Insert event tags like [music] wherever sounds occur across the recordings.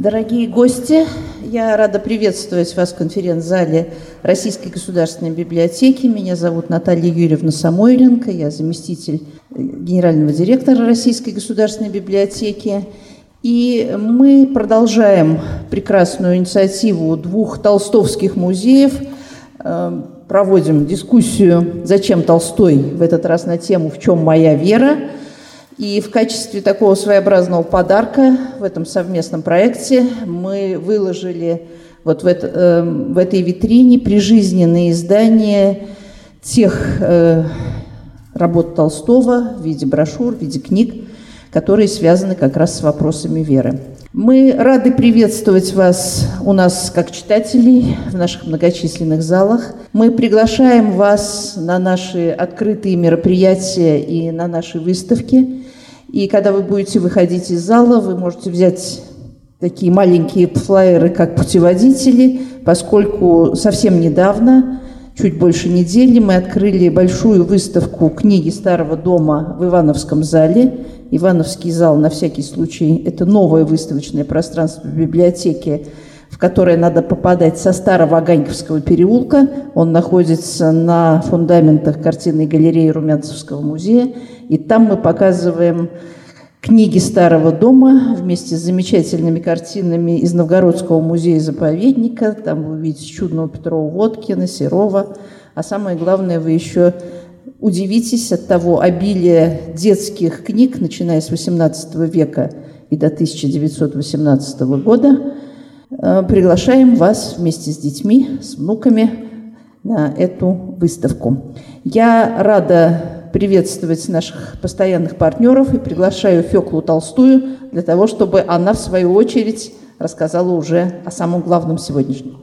Дорогие гости, я рада приветствовать вас в конференц-зале Российской государственной библиотеки. Меня зовут Наталья Юрьевна Самойленко, я заместитель генерального директора Российской государственной библиотеки. И мы продолжаем прекрасную инициативу двух толстовских музеев. Э, проводим дискуссию «Зачем Толстой?» в этот раз на тему «В чем моя вера?». И в качестве такого своеобразного подарка в этом совместном проекте мы выложили вот в, это, э, в этой витрине прижизненные издания тех э, работ Толстого в виде брошюр, в виде книг, которые связаны как раз с вопросами веры. Мы рады приветствовать вас у нас как читателей в наших многочисленных залах. Мы приглашаем вас на наши открытые мероприятия и на наши выставки. И когда вы будете выходить из зала, вы можете взять такие маленькие флайеры, как путеводители, поскольку совсем недавно, чуть больше недели, мы открыли большую выставку книги Старого дома в Ивановском зале. Ивановский зал, на всякий случай, это новое выставочное пространство в которое надо попадать со старого Аганьковского переулка. Он находится на фундаментах картинной галереи Румянцевского музея. И там мы показываем книги Старого дома вместе с замечательными картинами из Новгородского музея-заповедника. Там вы увидите чудного Петрова Водкина, Серова. А самое главное, вы еще удивитесь от того обилия детских книг, начиная с XVIII века и до 1918 года. Э, приглашаем вас вместе с детьми, с внуками на эту выставку. Я рада приветствовать наших постоянных партнеров и приглашаю Феклу Толстую для того, чтобы она, в свою очередь, рассказала уже о самом главном сегодняшнем.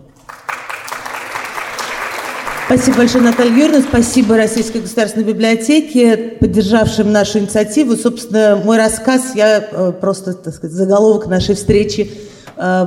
Спасибо большое, Наталья Юрьевна. Спасибо Российской государственной библиотеке, поддержавшим нашу инициативу. Собственно, мой рассказ, я э, просто, так сказать, заголовок нашей встречи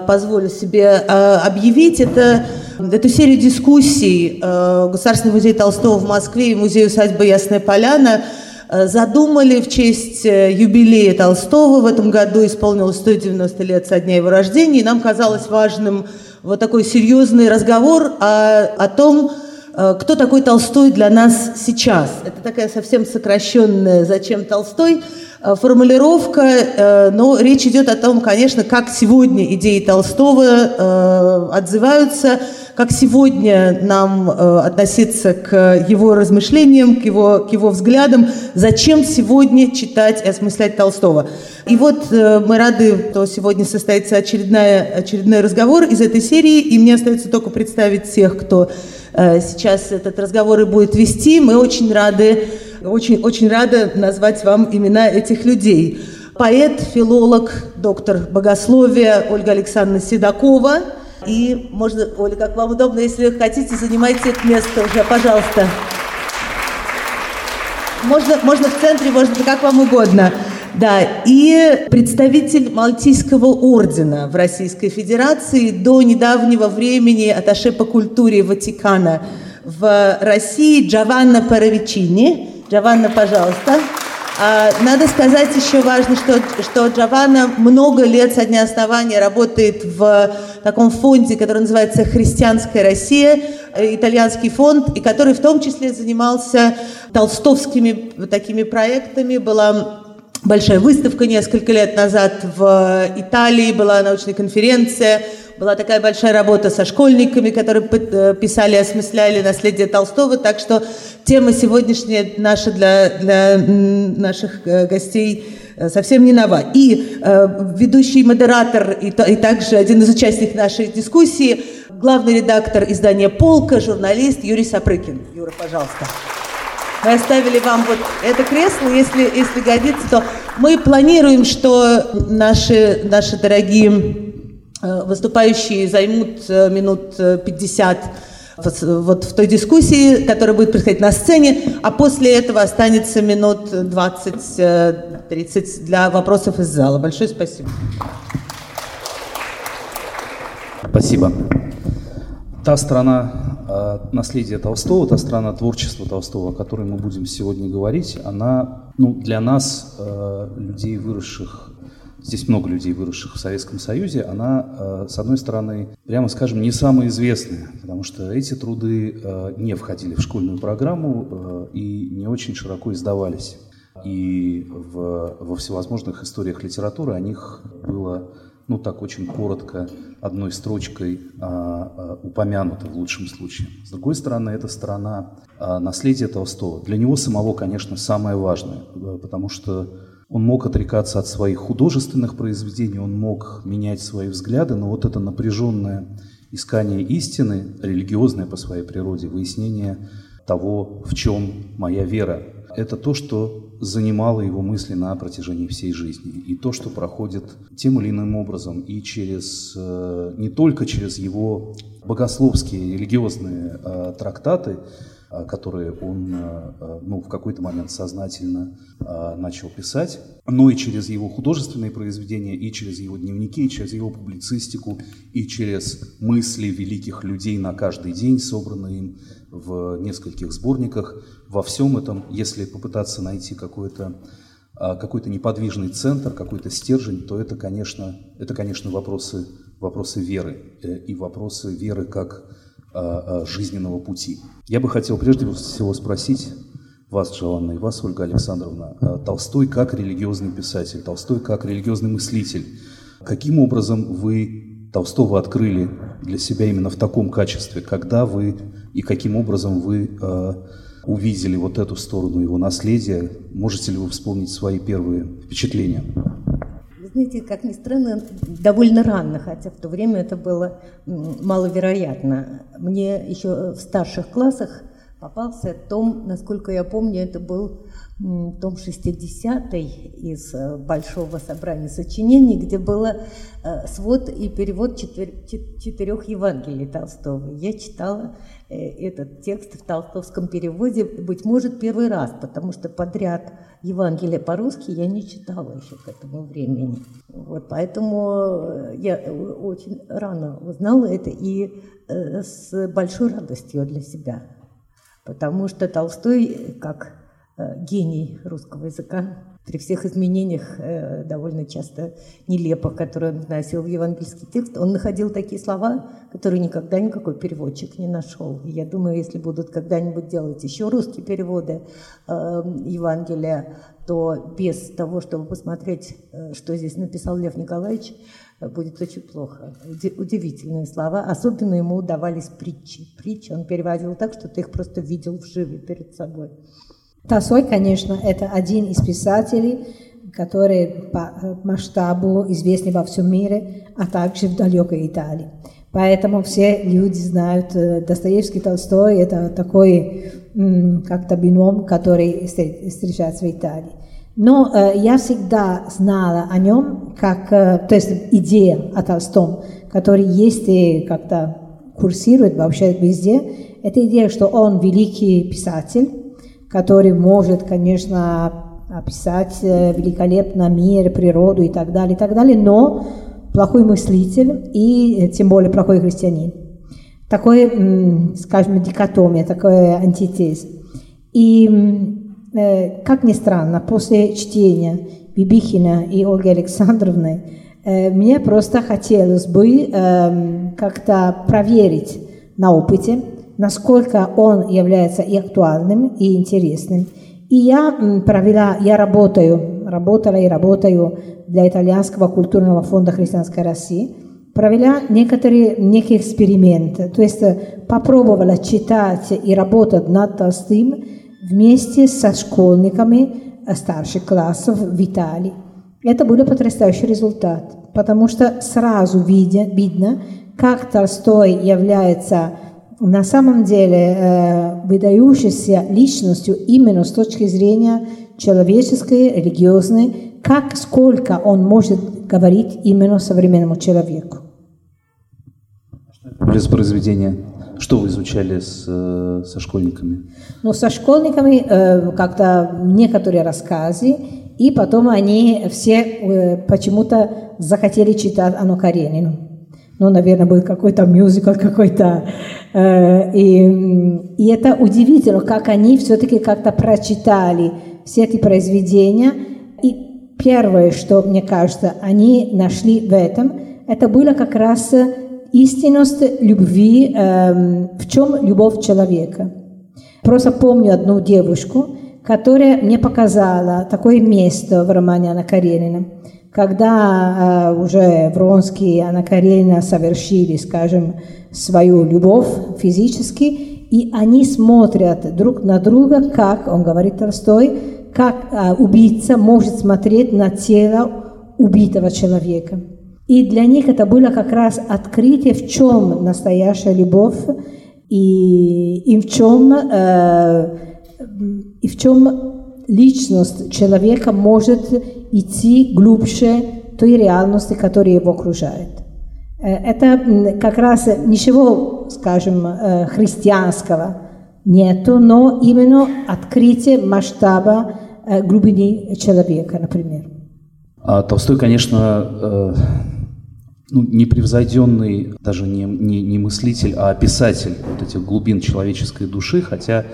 позволю себе э, объявить. Это эту серию дискуссий Государственный музей Толстого в Москве и музей усадьбы Ясная Поляна задумали в честь юбилея Толстого. В этом году исполнилось 190 лет со дня его рождения, и нам казалось важным вот такой серьезный разговор о, о том, Э, кто такой Толстой для нас сейчас? Это такая совсем сокращенная «Зачем Толстой?» э, формулировка, э, но речь идет о том, конечно, как сегодня идеи Толстого отзываются, как сегодня нам относиться к его размышлениям, к его, к его взглядам, зачем сегодня читать и осмыслять Толстого. И вот мы рады, что сегодня состоится очередная, очередной разговор из этой серии, и мне остается только представить тех, кто Э, сейчас этот разговор и будет вести. Мы очень рады, очень, очень рады назвать вам имена этих людей. Поэт, филолог, доктор богословия Ольга Александровна Седокова. И можно, Оля, как вам удобно, если хотите, занимайте это место уже, пожалуйста. Можно, можно в центре, можно как вам угодно. Да, и представитель Малтийского ордена в Российской Федерации до недавнего времени аташе по культуре Ватикана в России Джованна Паравичини. Джованна, пожалуйста. А, надо сказать еще важно, что, что Джованна много лет со дня основания работает в таком фонде, который называется «Христианская Россия», э, итальянский фонд, и который в том числе занимался толстовскими такими проектами. Была большая выставка несколько лет назад в Италии, была научная конференция, была такая большая работа со школьниками, которые э, писали, осмысляли наследие Толстого, так что тема сегодняшняя наша для, для наших э, гостей э, совсем не нова. И э, ведущий модератор и, и также один из участников нашей дискуссии, главный редактор издания «Полка», журналист Юрий Сапрыкин. Юра, пожалуйста. Мы оставили вам вот это кресло, если, если годится, то мы планируем, что наши, наши дорогие э, выступающие займут э, минут 50 э, вот в той дискуссии, которая будет происходить на сцене, а после этого останется минут 20-30 для вопросов из зала. Большое спасибо. Спасибо. Та страна а наследие Толстого, та страна творчества Толстого, о которой мы будем сегодня говорить, она ну, для нас, э, людей, выросших здесь много людей, выросших в Советском Союзе, она, с одной стороны, прямо скажем, не самая известная, потому что эти труды не входили в школьную программу и не очень широко издавались. И в, во всевозможных историях литературы о них было ну так очень коротко, одной строчкой а, а, упомянуто в лучшем случае. С другой стороны, это сторона а, наследия Толстого. Для него самого, конечно, самое важное, потому что он мог отрекаться от своих художественных произведений, он мог менять свои взгляды, но вот это напряженное искание истины, религиозное по своей природе, выяснение того, в чем моя вера, это то, что занимало его мысли на протяжении всей жизни. И то, что проходит тем или иным образом и через, э, не только через его богословские, религиозные э, трактаты, э, которые он ну, в какой-то момент сознательно начал писать, но и через его художественные произведения, и через его дневники, и через его публицистику, и через мысли великих людей на каждый день, собранные им в нескольких сборниках. Во всем этом, если попытаться найти какой-то а, какой-то неподвижный центр, какой-то стержень, то это, конечно, это, конечно вопросы, вопросы веры э, и вопросы веры как а, а, жизненного пути. Я бы хотел прежде всего спросить вас, Джованна, и вас, Ольга Александровна, Толстой как религиозный писатель, Толстой как религиозный мыслитель. Каким образом вы Толстого открыли для себя именно в таком качестве, когда вы и каким образом вы э, увидели вот эту сторону его наследия. Можете ли вы вспомнить свои первые впечатления? Вы знаете, как ни странно, довольно рано, хотя в то время это было маловероятно. Мне еще в старших классах попался том, насколько я помню, это был том 60-й из э, большого собрания сочинений, где было э, свод и перевод четырех Евангелий Толстого. Я читала э, этот текст в толстовском переводе, быть может, первый раз, потому что подряд Евангелие по-русски я не читала еще к этому времени. Вот, поэтому я очень рано узнала это и с большой радостью для себя. Потому что Толстой, как Э, гений русского языка при всех изменениях э, довольно часто нелепых, которые он вносил в евангельский текст, он находил такие слова, которые никогда никакой переводчик не нашел. Я думаю, если будут когда-нибудь делать еще русские переводы э, Евангелия, то без того, чтобы посмотреть, э, что здесь написал Лев Николаевич, э, будет очень плохо. Удивительные слова. Особенно ему удавались притчи. Притчи он переводил так, что ты их просто видел вживе перед собой. Толстой, конечно, это один из писателей, который по э, масштабу известный во всем мире, а также в далекой Италии. Поэтому все люди знают, э, Достоевский, Толстой – это такой как-то бином, который встречается в Италии. Но э, я всегда знала о нем, как, э, то есть идея о Толстом, который есть и как-то курсирует вообще везде. Это идея, что он великий писатель, который может, конечно, описать э, великолепно мир, природу и так далее, и так далее, но плохой мыслитель и э, тем более плохой христианин. Такой, скажем, дикотомия, такой антитез. И, как ни странно, после чтения Бибихина и Ольги Александровны, мне просто хотелось бы эм, как-то проверить на опыте, насколько он является и актуальным, и интересным. И я провела, я работаю, работала и работаю для Итальянского культурного фонда Христианской России, провела некоторые, некие эксперименты, то есть э, попробовала читать и работать над Толстым вместе со школьниками старших классов в Италии. Это был потрясающий результат, потому что сразу видя, видно, как Толстой является на самом деле э, выдающейся личностью именно с точки зрения человеческой, религиозной, как сколько он может говорить именно современному человеку. Были за произведения? Что вы изучали с, э, со школьниками? Ну, со школьниками э, как-то некоторые рассказы, и потом они все э, почему-то захотели читать Анну Каренину ну, наверное, был какой-то мюзикл какой-то. Э, и, и это удивительно, как они все-таки как-то прочитали все эти произведения и первое, что, мне кажется, они нашли в этом, это было как раз истинность любви, э, в чем любовь человека. Просто помню одну девушку, которая мне показала такое место в романе Анна Каренина, когда э, уже Вронский и Анна Каренина совершили, скажем, свою любовь физически, и они смотрят друг на друга, как, он говорит Толстой, как э, убийца может смотреть на тело убитого человека. И для них это было как раз открытие, в чем настоящая любовь и, и в чем э, и в чем личность человека может идти глубже той реальности, которая его окружает. Э, это как раз ничего, скажем, э, христианского нету, но именно открытие масштаба э, глубины человека, например. А Толстой, конечно, ну, непревзойденный даже не, не, не мыслитель, а писатель вот этих глубин человеческой души, хотя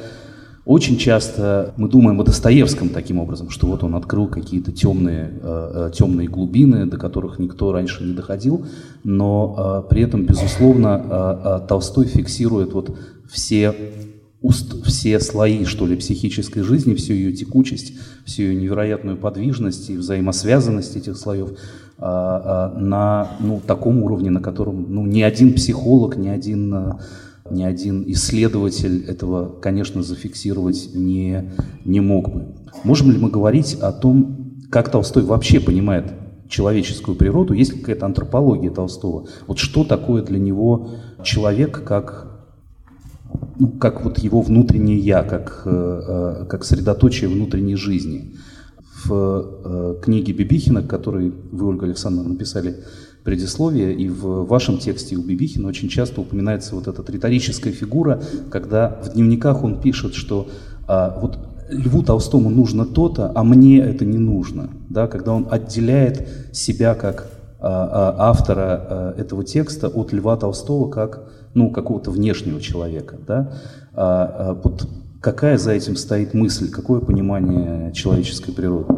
очень часто мы думаем о Достоевском таким образом, что вот он открыл какие-то темные, э, э темные глубины, до которых никто раньше не доходил, но э, при этом, безусловно, Толстой фиксирует вот все уст, все слои, что ли, психической жизни, всю ее текучесть, всю ее невероятную подвижность и взаимосвязанность этих слоев а, а, на ну, таком уровне, на котором ну, ни один психолог, ни один, а, ни один исследователь этого, конечно, зафиксировать не, не мог бы. Можем ли мы говорить о том, как Толстой вообще понимает человеческую природу? Есть ли какая-то антропология Толстого? Вот что такое для него человек как ну, как вот его внутреннее я, как, э, э, как средоточие внутренней жизни. В э, книге Бибихина, которой вы, Ольга Александровна, написали предисловие, и в вашем тексте у Бибихина очень часто упоминается вот эта риторическая фигура, когда в дневниках он пишет, что а, вот Льву Толстому нужно то-то, а мне это не нужно. Да, когда он отделяет себя как а, а, автора а, этого текста от Льва Толстого как ну, какого-то внешнего человека. Да? А, а вот какая за этим стоит мысль, какое понимание человеческой природы?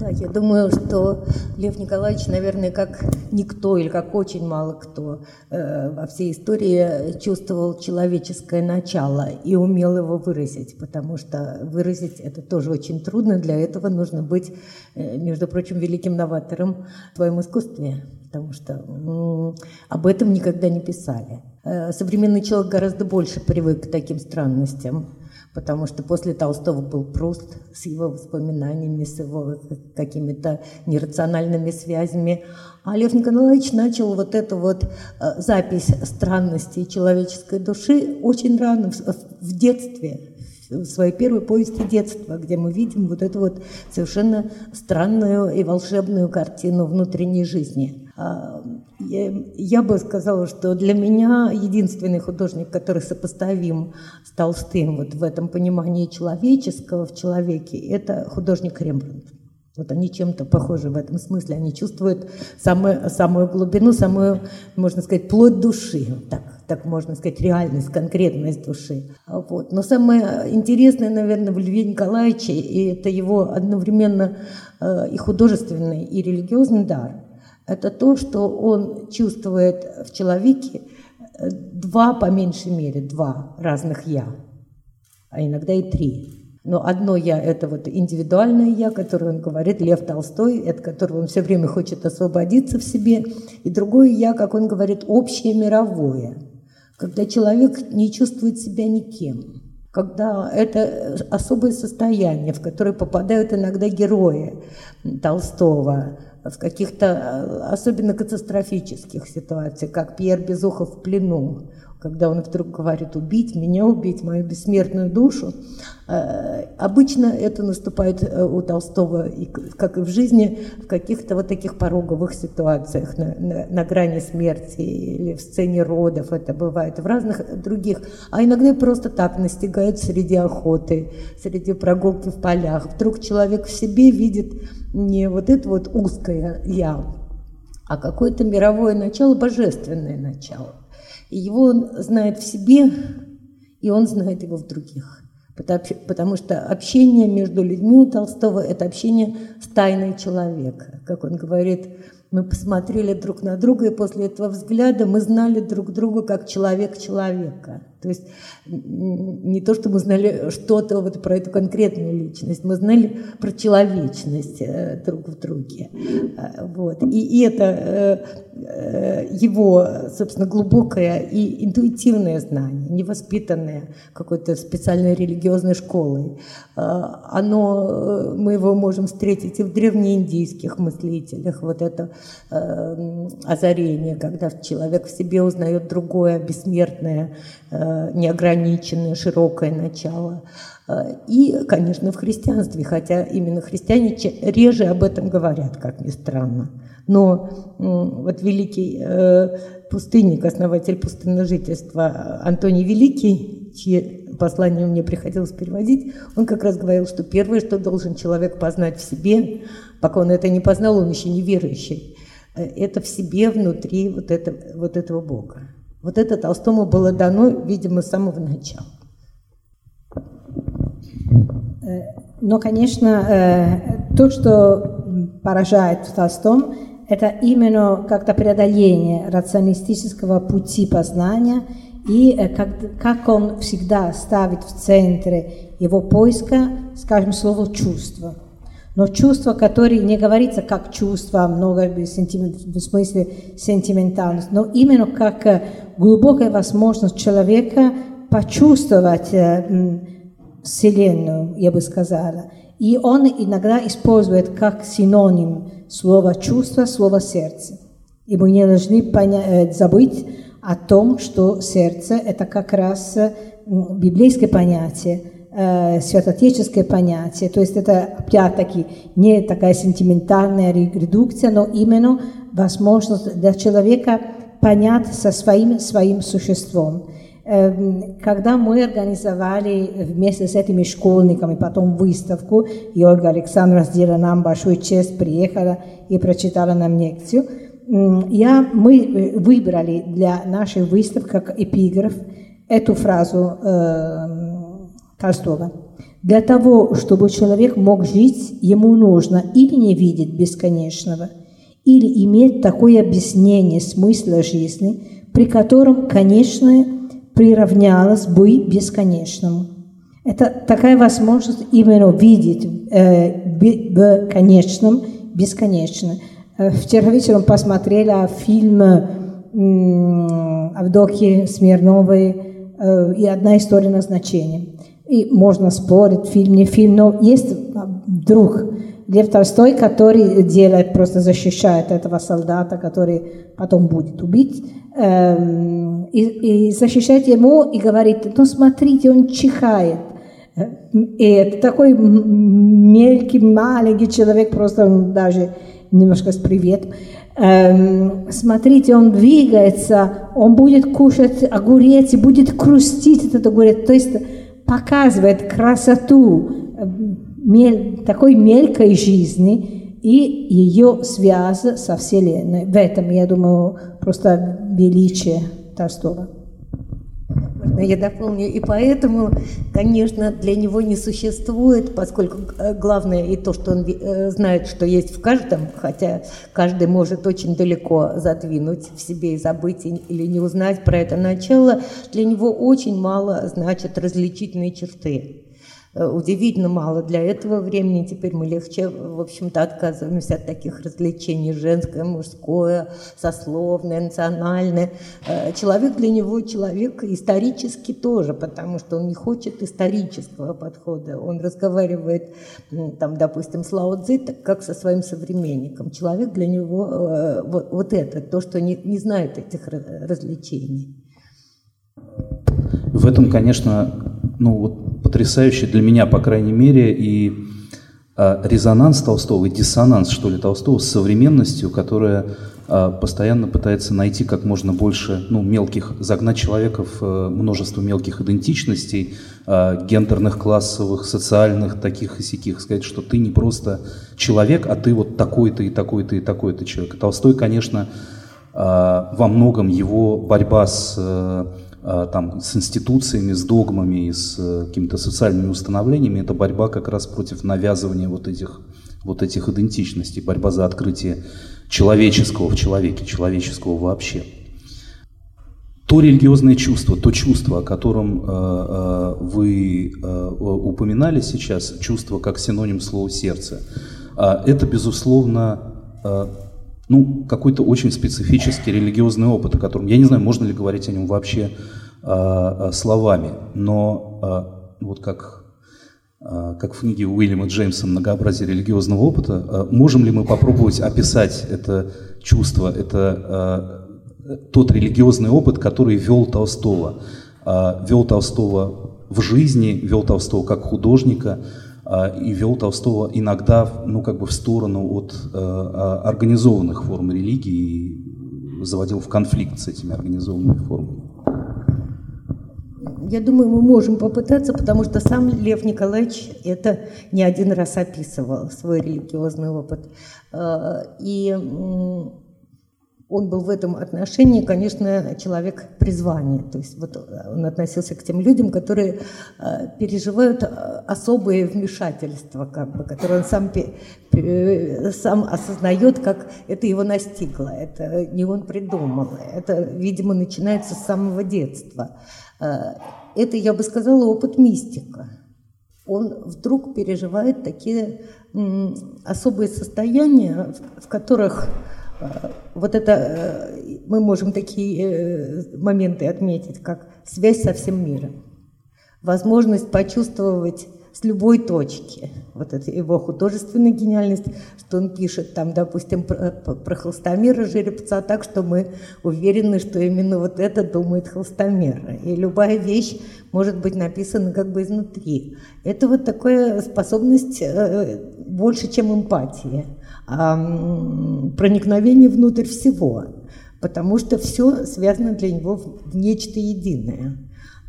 Да, я думаю, что Лев Николаевич, наверное, как никто или как очень мало кто э, во всей истории чувствовал человеческое начало и умел его выразить, потому что выразить это тоже очень трудно. Для этого нужно быть, э, между прочим, великим новатором в своем искусстве потому что об этом никогда не писали. Э, современный человек гораздо больше привык к таким странностям, потому что после Толстого был Пруст с его воспоминаниями, с его какими-то нерациональными связями. А Лев Николаевич начал вот эту вот э, запись странностей человеческой души очень рано, в детстве, в своей первой повести детства, где мы видим вот эту вот совершенно странную и волшебную картину внутренней жизни. А, я бы сказала, что для меня единственный художник, который сопоставим с Толстым вот в этом понимании человеческого в человеке, это художник Рембрандт. Вот они чем-то похожи в этом смысле. Они чувствуют самую, самую глубину, самую, можно сказать, плоть души. Так, так можно сказать, реальность, конкретность души. Вот. Но самое интересное, наверное, в Льве Николаевиче, и это его одновременно э, и художественный, и религиозный дар – это то, что он чувствует в человеке э, два, по меньшей мере, два разных «я», а иногда и три. Но одно «я» — это вот индивидуальное «я», которое он говорит, Лев Толстой, от которого он все время хочет освободиться в себе. И другое «я», как он говорит, общее мировое, когда человек не чувствует себя никем когда это особое состояние, в которое попадают иногда герои Толстого, в каких-то э, особенно катастрофических ситуациях, как Пьер Безухов в плену, когда он вдруг говорит «убить меня, убить мою бессмертную душу». Э, обычно это наступает э, у Толстого, как и в жизни, в каких-то вот таких пороговых ситуациях, на, на, на грани смерти или в сцене родов, это бывает, в разных других. А иногда просто так настигает среди охоты, среди прогулки в полях. Вдруг человек в себе видит не вот это вот узкое «я», а какое-то мировое начало, божественное начало. И его он знает в себе, и он знает его в других. потому что общение между людьми у Толстого – это общение с тайной человека. Как он говорит, мы посмотрели друг на друга, и после этого взгляда мы знали друг друга как человек человека. То есть не то, что мы знали что-то вот про эту конкретную личность, мы знали про человечность э, друг в друге. Э, вот. И это э, его, собственно, глубокое и интуитивное знание, невоспитанное какой-то специальной религиозной школой. Оно, мы его можем встретить и в древнеиндийских мыслителях, вот это озарение, когда человек в себе узнает другое, бессмертное, неограниченное, широкое начало. Э, и, конечно, в христианстве, хотя именно христиане реже об этом говорят, как ни странно. Но вот великий э, пустынник, основатель пустынножительства Антоний Великий, чьи послания мне приходилось переводить, он как раз говорил, что первое, что должен человек познать в себе, пока он это не познал, он еще не верующий, это в себе, внутри вот, это, вот этого Бога. Вот это Толстому было дано, видимо, с самого начала. Э, но, конечно, э, то, что поражает в Толстом, это именно как-то преодоление рационалистического пути познания и э, как, как он всегда ставит в центре его поиска, скажем, слово «чувство». Но чувство, которое не говорится как чувство, много в смысле сентиментальность, но именно как э, глубокая возможность человека почувствовать э, Вселенную, я бы сказала. И он иногда использует как синоним слова чувство, слово сердце. И мы не должны э, забыть о том, что сердце – это как раз библейское понятие – э, святотеческое понятие. То есть это, опять-таки, не такая сентиментальная редукция, но именно возможность для человека понять со своим, своим существом. Эм, когда мы организовали вместе с этими школьниками потом выставку, и Ольга Александровна сделала нам большую честь, приехала и прочитала нам лекцию, я, мы э, выбрали для нашей выставки как эпиграф эту фразу э, Толстого. Для того, чтобы человек мог жить, ему нужно или не видеть бесконечного, или иметь такое объяснение смысла жизни, при котором конечное приравнялось бы бесконечному. Это такая возможность именно видеть э, в конечном бесконечно. Э, вчера вечером посмотрела фильм Авдокии Смирновой э, и «Одна история назначения». И можно спорить, фильм, не фильм, но есть друг Лев Толстой, который делает, просто защищает этого солдата, который потом будет убить, эм, и, и защищает ему и говорит, ну смотрите, он чихает. И это такой мелкий, маленький человек, просто он даже немножко с привет. Эм, смотрите, он двигается, он будет кушать огурец и будет крустить этот огурец. То есть показывает красоту э, такой мелкой жизни и ее связь со Вселенной. В этом, я думаю, просто величие Толстого. Я дополню. И поэтому, конечно, для него не существует, поскольку э, главное и то, что он э, знает, что есть в каждом, хотя каждый может очень далеко задвинуть в себе и забыть или не узнать про это начало, для него очень мало значат различительные черты. Э, удивительно мало для этого времени. Теперь мы легче, в общем-то, отказываемся от таких развлечений. Женское, мужское, сословное, национальное. Э, человек для него человек исторически тоже, потому что он не хочет исторического подхода. Он разговаривает, там, допустим, с Лао Цзи, как со своим современником. Человек для него э, вот, вот это, то, что не, не знает этих развлечений. В этом, конечно, ну вот потрясающий для меня, по крайней мере, и а, резонанс Толстого, и диссонанс, что ли, Толстого с современностью, которая а, постоянно пытается найти как можно больше ну, мелких, загнать человека в а, множество мелких идентичностей, гендерных, классовых, социальных, таких и сяких, сказать, что ты не просто человек, а ты вот такой-то и такой-то и такой-то человек. Толстой, конечно, во многом его борьба с там, с институциями, с догмами, с какими-то социальными установлениями, это борьба как раз против навязывания вот этих, вот этих идентичностей, борьба за открытие человеческого в человеке, человеческого вообще. То религиозное чувство, то чувство, о котором э, э, вы э, упоминали сейчас, чувство как синоним слова сердце, э, это, безусловно, э, ну, какой-то очень специфический религиозный опыт, о котором, я не знаю, можно ли говорить о нем вообще э, э, словами, но э, вот как, э, как в книге Уильяма Джеймса «Многообразие религиозного опыта», э, можем ли мы попробовать описать это чувство, это э, тот религиозный опыт, который вел Толстого. А, вел Толстого в жизни, вел Толстого как художника и вел Толстого иногда ну, как бы в сторону от а, организованных форм религии и заводил в конфликт с этими организованными формами. Я думаю, мы можем попытаться, потому что сам Лев Николаевич это не один раз описывал, свой религиозный опыт. И он был в этом отношении, конечно, человек призвания. То есть вот он относился к тем людям, которые э, переживают э, особые вмешательства, как бы, которые он сам, сам осознает, как это его настигло. Это не он придумал. Это, видимо, начинается с самого детства. Э, это, я бы сказала, опыт мистика. Он вдруг переживает такие особые состояния, в которых вот это э, мы можем такие э, моменты отметить, как связь со всем миром, возможность почувствовать с любой точки. Вот это его художественная гениальность, что он пишет там, допустим, про, про холстомера жеребца так, что мы уверены, что именно вот это думает холстомер. И любая вещь может быть написана как бы изнутри. Это вот такая способность э, больше, чем эмпатия проникновение внутрь всего, потому что все связано для него в нечто единое.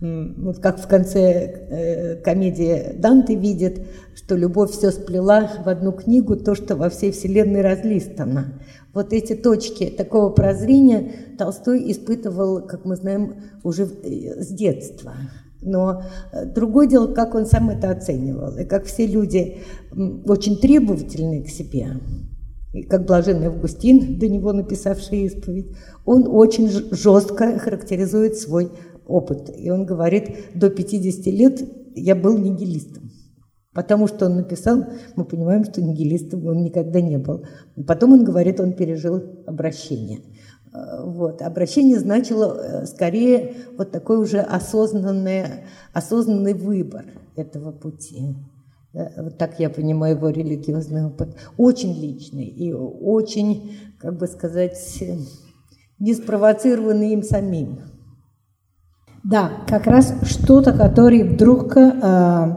Вот как в конце э, комедии Данте видит, что любовь все сплела в одну книгу, то, что во всей вселенной разлистано. Вот эти точки такого прозрения Толстой испытывал, как мы знаем, уже э, с детства. Но э, другое дело, как он сам это оценивал. И как все люди очень требовательны к себе, как блаженный Августин, до него написавший исповедь, он очень жестко характеризует свой опыт. И он говорит, до 50 лет я был нигилистом. Потому что он написал, мы понимаем, что нигилистом он никогда не был. Потом он говорит, он пережил обращение. Э, вот. Обращение значило э, скорее вот такой уже осознанный, осознанный выбор этого пути. Вот так я понимаю его религиозный опыт. Очень личный и очень, как бы сказать, не спровоцированный им самим. Да, как раз что-то, которое вдруг э,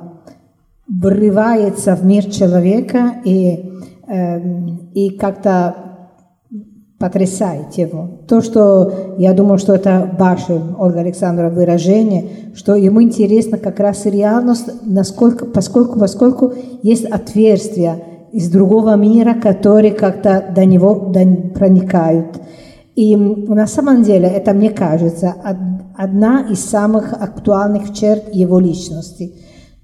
врывается в мир человека и, э, и как-то потрясает его. То, что я думаю, что это ваше, Ольга Александровна, выражение, что ему интересно как раз реальность, насколько, поскольку, поскольку есть отверстия из другого мира, которые как-то до него до, проникают. И на самом деле это, мне кажется, одна из самых актуальных черт его личности.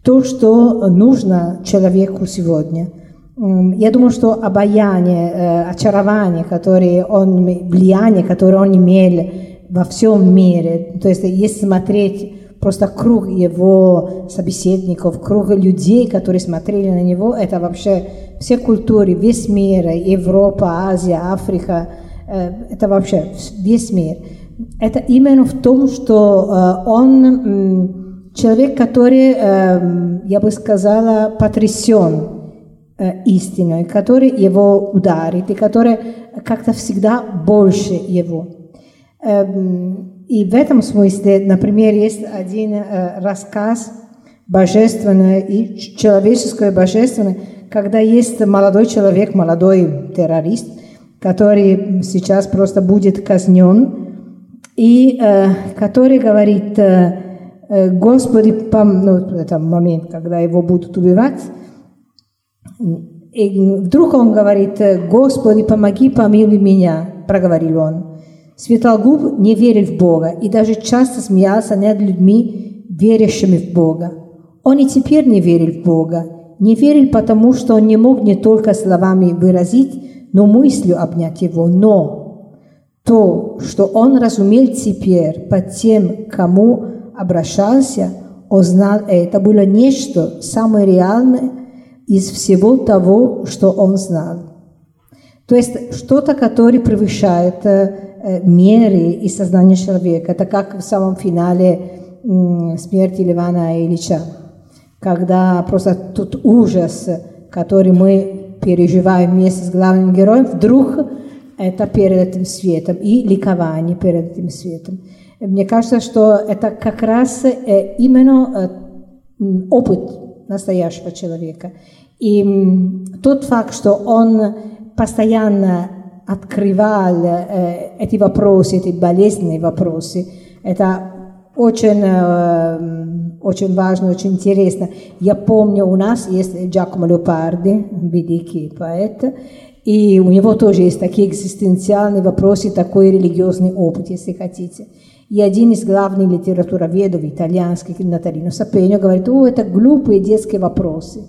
То, что нужно человеку сегодня – я думаю, что обаяние, э, очарование, которое он, влияние, которое он имел во всем мире, то есть если смотреть просто круг его собеседников, круг людей, которые смотрели на него, это вообще все культуры, весь мир, Европа, Азия, Африка, э, это вообще весь мир. Это именно в том, что э, он человек, который, я бы сказала, потрясен истиной, который его ударит и который как-то всегда больше его. Эм, и в этом смысле, например, есть один э, рассказ божественный и человеческое божественное, когда есть молодой человек, молодой террорист, который сейчас просто будет казнен, и э, который говорит, э, э Господи, пом... ну, это момент, когда его будут убивать, и вдруг он говорит, Господи, помоги, помилуй меня, проговорил он. Светлогуб не верил в Бога и даже часто смеялся над людьми, верящими в Бога. Он и теперь не верил в Бога. Не верил, потому что он не мог не только словами выразить, но мыслью обнять его. Но то, что он разумел теперь по тем, кому обращался, он это было нечто самое реальное из всего того, что он знал. То есть что-то, которое превышает э, меры и сознание человека. Это как в самом финале э, смерти Ливана Ильича, когда просто тот ужас, который мы переживаем вместе с главным героем, вдруг это перед этим светом и ликование перед этим светом. Мне кажется, что это как раз э, именно э, опыт настоящего человека. И тот факт, что он постоянно открывал э, эти вопросы, эти болезненные вопросы, это очень, э, очень важно, очень интересно. Я помню, у нас есть Джакомо Леопарди, великий поэт, и у него тоже есть такие экзистенциальные вопросы, такой религиозный опыт, если хотите. И один из главных литературоведов итальянских, Наталино Сапеньо, говорит, о, это глупые детские вопросы.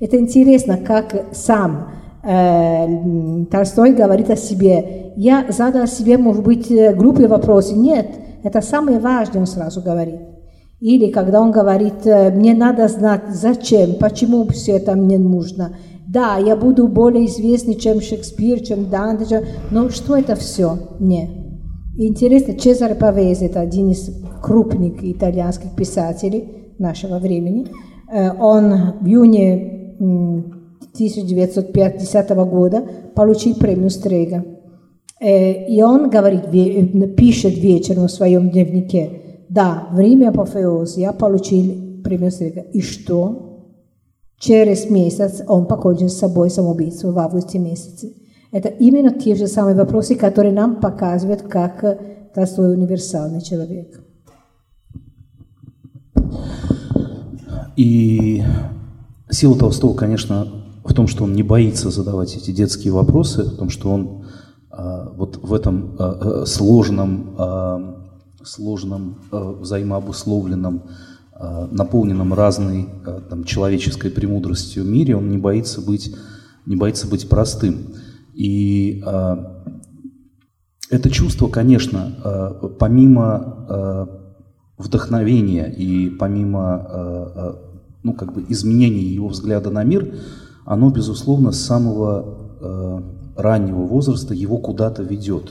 Это интересно, как сам э, Толстой говорит о себе. Я задал себе, может быть, глупые вопросы. Нет, это самое важное, он сразу говорит. Или когда он говорит, мне надо знать, зачем, почему все это мне нужно. Да, я буду более известный, чем Шекспир, чем Данте, но что это все? Нет. Интересно, Чезаре Павезе, это один из крупных итальянских писателей нашего времени. Он в июне 1950 года получил премию Стрега. И он говорит, пишет вечером в своем дневнике, да, время апофеоз я получил премию Стрега. И что? Через месяц он покончил с собой самоубийство в августе месяце. Это именно те же самые вопросы, которые нам показывают, как Толстой универсальный человек. И сила Толстого, конечно, в том, что он не боится задавать эти детские вопросы, в том, что он а, вот в этом а, а, сложном, а, сложном а, взаимообусловленном, а, наполненном разной а, там, человеческой премудростью мире, он не боится быть, не боится быть простым. И а, это чувство, конечно, а, помимо а, вдохновения и помимо ну, как бы изменения его взгляда на мир, оно, безусловно, с самого э, раннего возраста его куда-то ведет.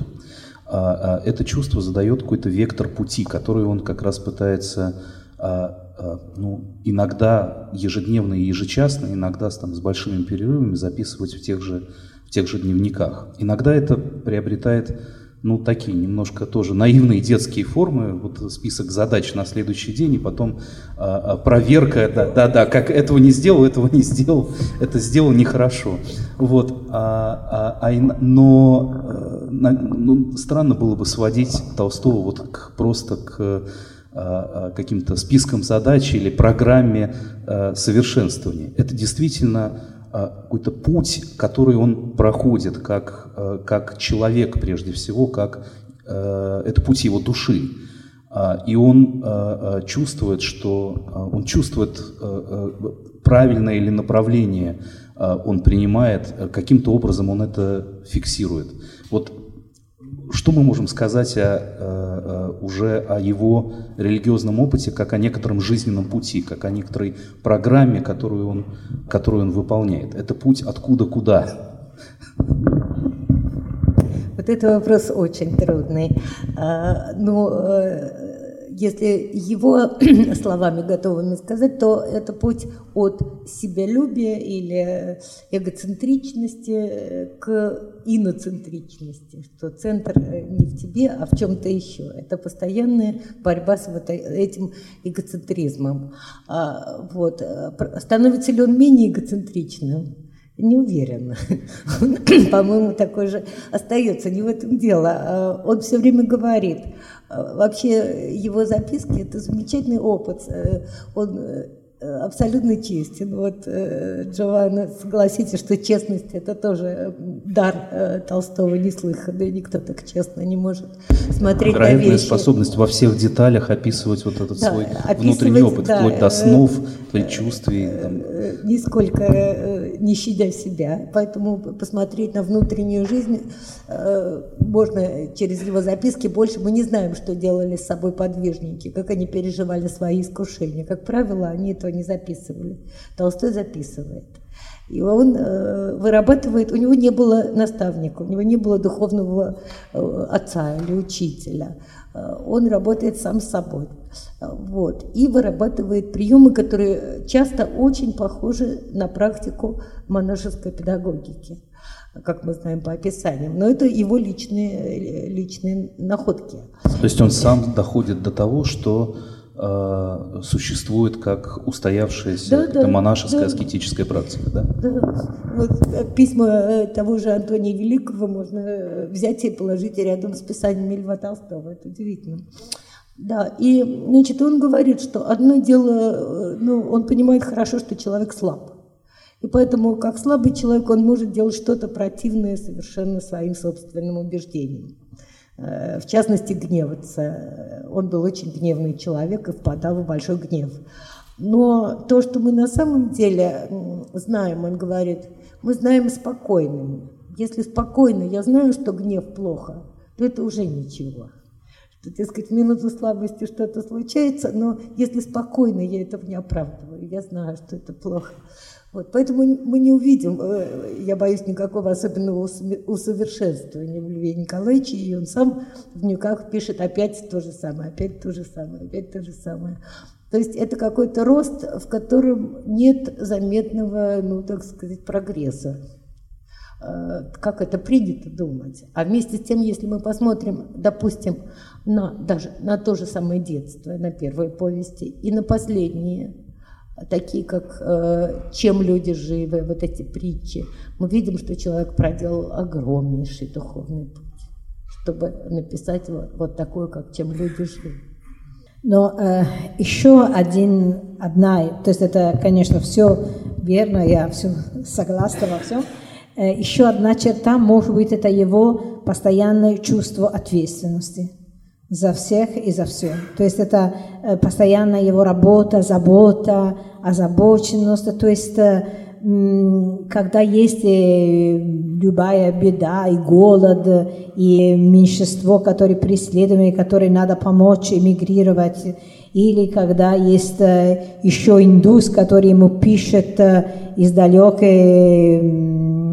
А, а, это чувство задает какой-то вектор пути, который он как раз пытается а, а, ну, иногда ежедневно и ежечасно, иногда там, с большими перерывами записывать в тех, же, в тех же дневниках. Иногда это приобретает ну, такие немножко тоже наивные детские формы, вот список задач на следующий день, и потом а, проверка, да, да, да, как этого не сделал, этого не сделал, это сделал нехорошо. Вот, а, а, а, но э, на, ну, странно было бы сводить Толстого вот к, просто к а, каким-то спискам задач или программе а, совершенствования. Это действительно какой-то путь, который он проходит как, а, как человек прежде всего, как а, это путь его души. И он чувствует, что он чувствует правильное или направление он принимает, каким-то образом он это фиксирует. Что мы можем сказать о, уже о его религиозном опыте, как о некотором жизненном пути, как о некоторой программе, которую он, которую он выполняет? Это путь откуда куда? Вот это вопрос очень трудный. А, ну, э, если его [clears throat] словами готовыми сказать, то это путь от себялюбия или эгоцентричности к иноцентричности, что центр не в тебе, а в чем-то еще. Это постоянная борьба с вот этим эгоцентризмом. А, вот. Становится ли он менее эгоцентричным? Не уверена. [laughs] [clears throat] по-моему, такой же остается. Не в этом дело. А он все время говорит – Вообще его записки – это замечательный опыт. Э, он э, абсолютно честен. Вот, э, Джованна, согласитесь, что честность – это тоже дар э, Толстого неслыханный. Никто так честно не может смотреть Невероятная на вещи. способность во всех деталях описывать вот этот да, свой внутренний опыт, да, вплоть до снов, предчувствий. Там. Нисколько не щадя себя. Поэтому посмотреть на внутреннюю жизнь можно через его записки больше. Мы не знаем, что делали с собой подвижники, как они переживали свои искушения. Как правило, они этого не записывали. Толстой записывает. И он э, вырабатывает, у него не было наставника, у него не было духовного э, отца или учителя. Э, он работает сам с собой. Вот. И вырабатывает приемы, которые часто очень похожи на практику монашеской педагогики как мы знаем по описаниям. Но это его личные, личные находки. То есть он сам доходит до того, что э, существует как устоявшаяся да, да, монашеская да. аскетическая практика, да? Да. Вот э, письма э, того же Антония Великого можно взять и положить рядом с писаниями Льва Толстого. Это удивительно. Да, и, значит, он говорит, что одно дело, ну, он понимает хорошо, что человек слаб. И поэтому, как слабый человек, он может делать что-то противное совершенно своим собственным убеждениям. Э, в частности, гневаться. Он был очень гневный человек и впадал в большой гнев. Но то, что мы на самом деле знаем, он говорит, мы знаем спокойным. Если спокойно я знаю, что гнев плохо, то это уже ничего. Что, дескать, в минуту слабости что-то случается, но если спокойно я этого не оправдываю, я знаю, что это плохо. Вот, поэтому мы не увидим, э, я боюсь, никакого особенного усовершенствования в Льве Николаевиче, и он сам в дневниках пишет опять то же самое, опять то же самое, опять то же самое. То есть это какой-то рост, в котором нет заметного, ну, так сказать, прогресса э, как это принято думать. А вместе с тем, если мы посмотрим, допустим, на, даже на то же самое детство, на первые повести и на последние такие как э, «Чем люди живы», вот эти притчи, мы видим, что человек проделал огромнейший духовный путь, чтобы написать вот, вот такое, как «Чем люди живы». Но э, еще один, одна, то есть это, конечно, все верно, я все согласна во всем. Э, еще одна черта, может быть, это его постоянное чувство ответственности за всех и за все. То есть это э, постоянная его работа, забота, озабоченность. То есть э, когда есть э, любая беда и голод, и меньшинство, которое преследуемое, которое надо помочь эмигрировать, или когда есть еще индус, который ему пишет из далекой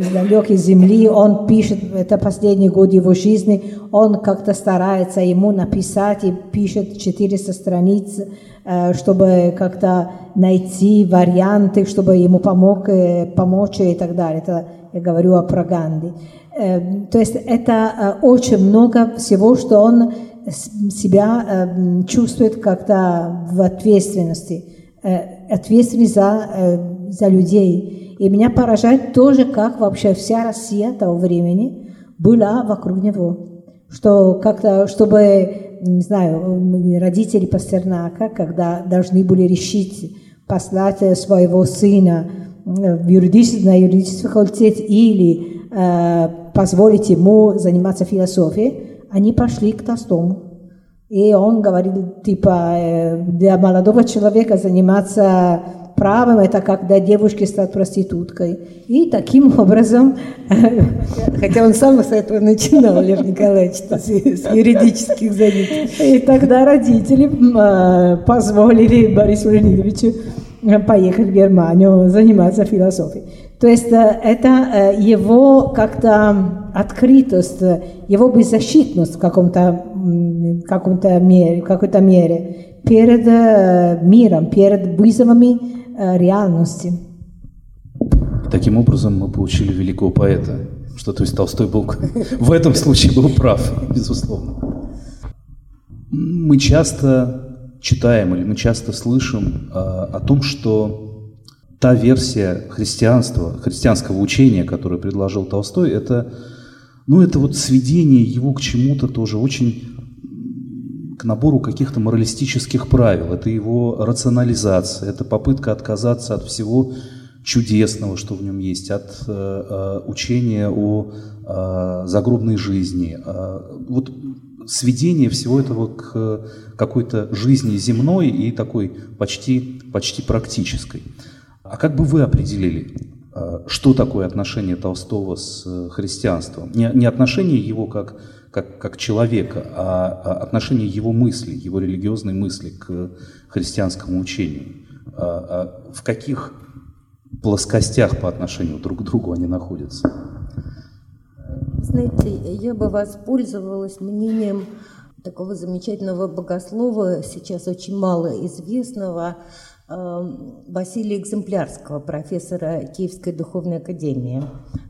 из далекой земли, он пишет, это последний год его жизни, он как-то старается ему написать и пишет 400 страниц, э, чтобы как-то найти варианты, чтобы ему помог, э, помочь и так далее. Это я говорю о Праганде. Э, то есть это очень много всего, что он себя чувствует как-то в ответственности, ответственность за, за людей. И меня поражает тоже, как вообще вся Россия того времени была вокруг него. Что как-то, чтобы, не знаю, родители Пастернака, когда должны были решить послать своего сына в юридический, на юридический факультет или э, позволить ему заниматься философией, они пошли к Толстому. И он говорил, типа, э, для молодого человека заниматься правом, это когда девушки стать проституткой. И таким образом, хотя он сам с этого начинал, Лев Николаевич, с, юридических занятий. И тогда родители а, позволили Борису Леонидовичу поехать в Германию заниматься философией. То есть э, это э, его как-то открытость, его беззащитность в каком-то каком-то мере, какой-то мере перед э, миром, перед вызовами Э, реальности. Таким образом мы получили великого поэта, что то есть Толстой был [laughs] в этом случае был прав, безусловно. Мы часто читаем или мы часто слышим э, о том, что та версия христианства, христианского учения, которое предложил Толстой, это, ну, это вот сведение его к чему-то тоже очень к набору каких-то моралистических правил, это его рационализация, это попытка отказаться от всего чудесного, что в нем есть, от э, э, учения о э, загробной жизни. Э, вот сведение всего этого к какой-то жизни земной и такой почти, почти практической. А как бы вы определили, э, что такое отношение Толстого с э, христианством? Не, не отношение его как, как, как человека, а, а отношение его мысли, его религиозной мысли к христианскому учению. А, а в каких плоскостях по отношению друг к другу они находятся? Знаете, я бы воспользовалась мнением такого замечательного богослова, сейчас очень мало известного, Василия Экземплярского, профессора Киевской духовной академии,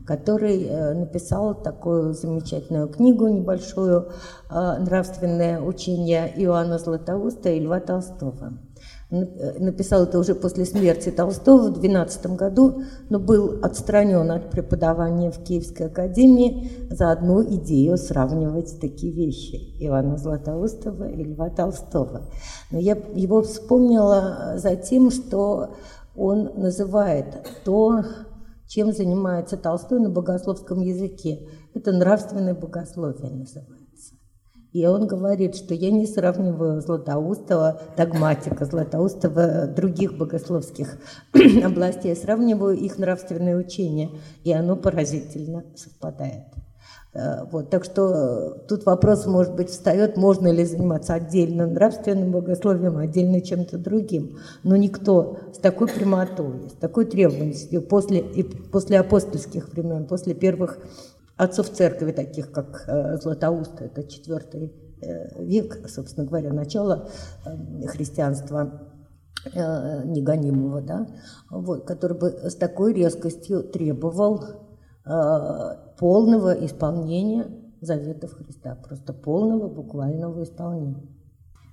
который э, написал такую замечательную книгу небольшую э, «Нравственное учение Иоанна Златоуста и Льва Толстого». Э, написал это уже после смерти Толстого в 12 году, но был отстранен от преподавания в Киевской академии за одну идею сравнивать такие вещи Ивана Златоустова и Льва Толстого. Но я его вспомнила за тем, что он называет то, чем занимается Толстой на богословском языке. Это нравственное богословие называется. И он говорит, что я не сравниваю Златоустова, догматика Златоустова, других богословских [clears throat] областей, я сравниваю их нравственное учение, и оно поразительно совпадает. Э, вот, так что тут вопрос, может быть, встает, можно ли заниматься отдельно нравственным богословием, отдельно чем-то другим. Но никто с такой прямотой, с такой требовательностью после, и после апостольских времен, после первых отцов церкви, таких как э, Златоуст, это четвертый э, век, собственно говоря, начало э, христианства негонимого, да, вот, который бы с такой резкостью требовал полного исполнения заветов Христа, просто полного буквального исполнения.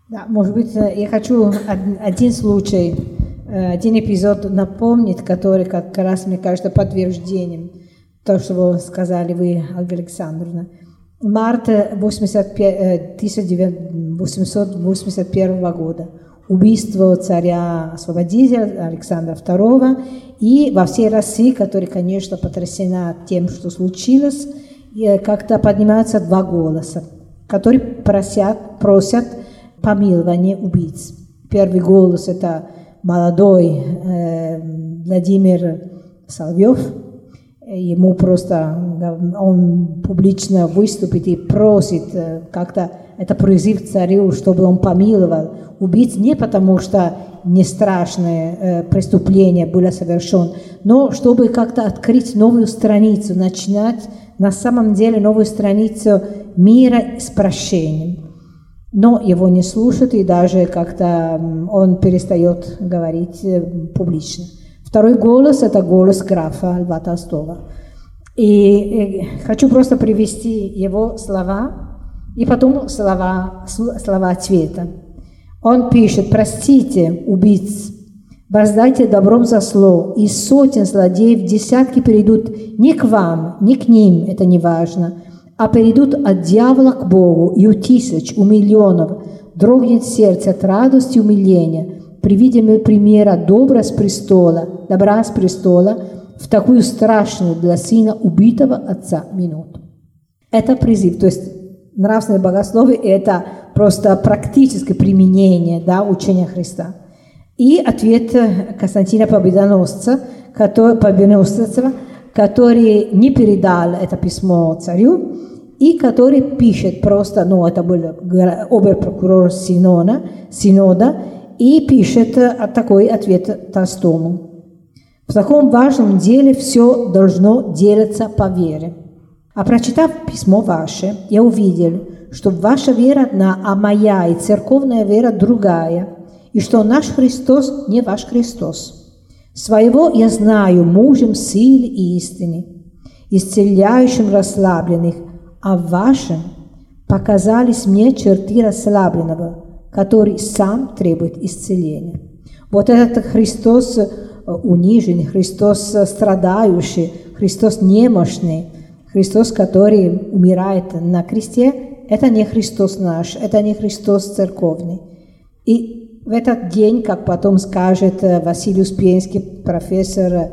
Да, может быть, я хочу один случай, один эпизод напомнить, который как раз, мне кажется, подтверждением то, что вы сказали вы, Ольга Александровна. Март 1881 года. Убийство царя-освободителя Александра II. И во всей России, которая, конечно, потрясена тем, что случилось, как-то поднимаются два голоса, которые просят, просят помилования убийц. Первый голос – это молодой э, Владимир Соловьев – ему просто, он публично выступит и просит э, как-то это призыв царю, чтобы он помиловал убийц не потому, что не страшное э, преступление было совершено, но чтобы как-то открыть новую страницу, начинать на самом деле новую страницу мира с прощением. Но его не слушают, и даже как-то он перестает говорить э, публично. Второй голос – это голос графа Льва Толстого. И, и хочу просто привести его слова и потом слова, слова ответа. Он пишет, простите, убийц, воздайте добром за зло, и сотен злодеев десятки перейдут не к вам, не к ним, это не важно, а перейдут от дьявола к Богу, и у тысяч, у миллионов дрогнет сердце от радости и умиления – при виде примера добра с престола, добра с престола в такую страшную для сына убитого отца минуту. Это призыв, то есть нравственное богословие – это просто практическое применение да, учения Христа. И ответ Константина Победоносца, который, Победоносцева, который не передал это письмо царю, и который пишет просто, ну, это был обер-прокурор Синода, Синода, и пишет такой ответ Толстому. В таком важном деле все должно делаться по вере. А прочитав письмо ваше, я увидел, что ваша вера одна, а моя и церковная вера другая, и что наш Христос не ваш Христос. Своего я знаю мужем силы и истины, исцеляющим расслабленных, а в вашем показались мне черты расслабленного – который сам требует исцеления. Вот этот Христос э, униженный, Христос страдающий, Христос немощный, Христос, который умирает на кресте, это не Христос наш, это не Христос церковный. И в этот день, как потом скажет э, Василий Успенский, профессор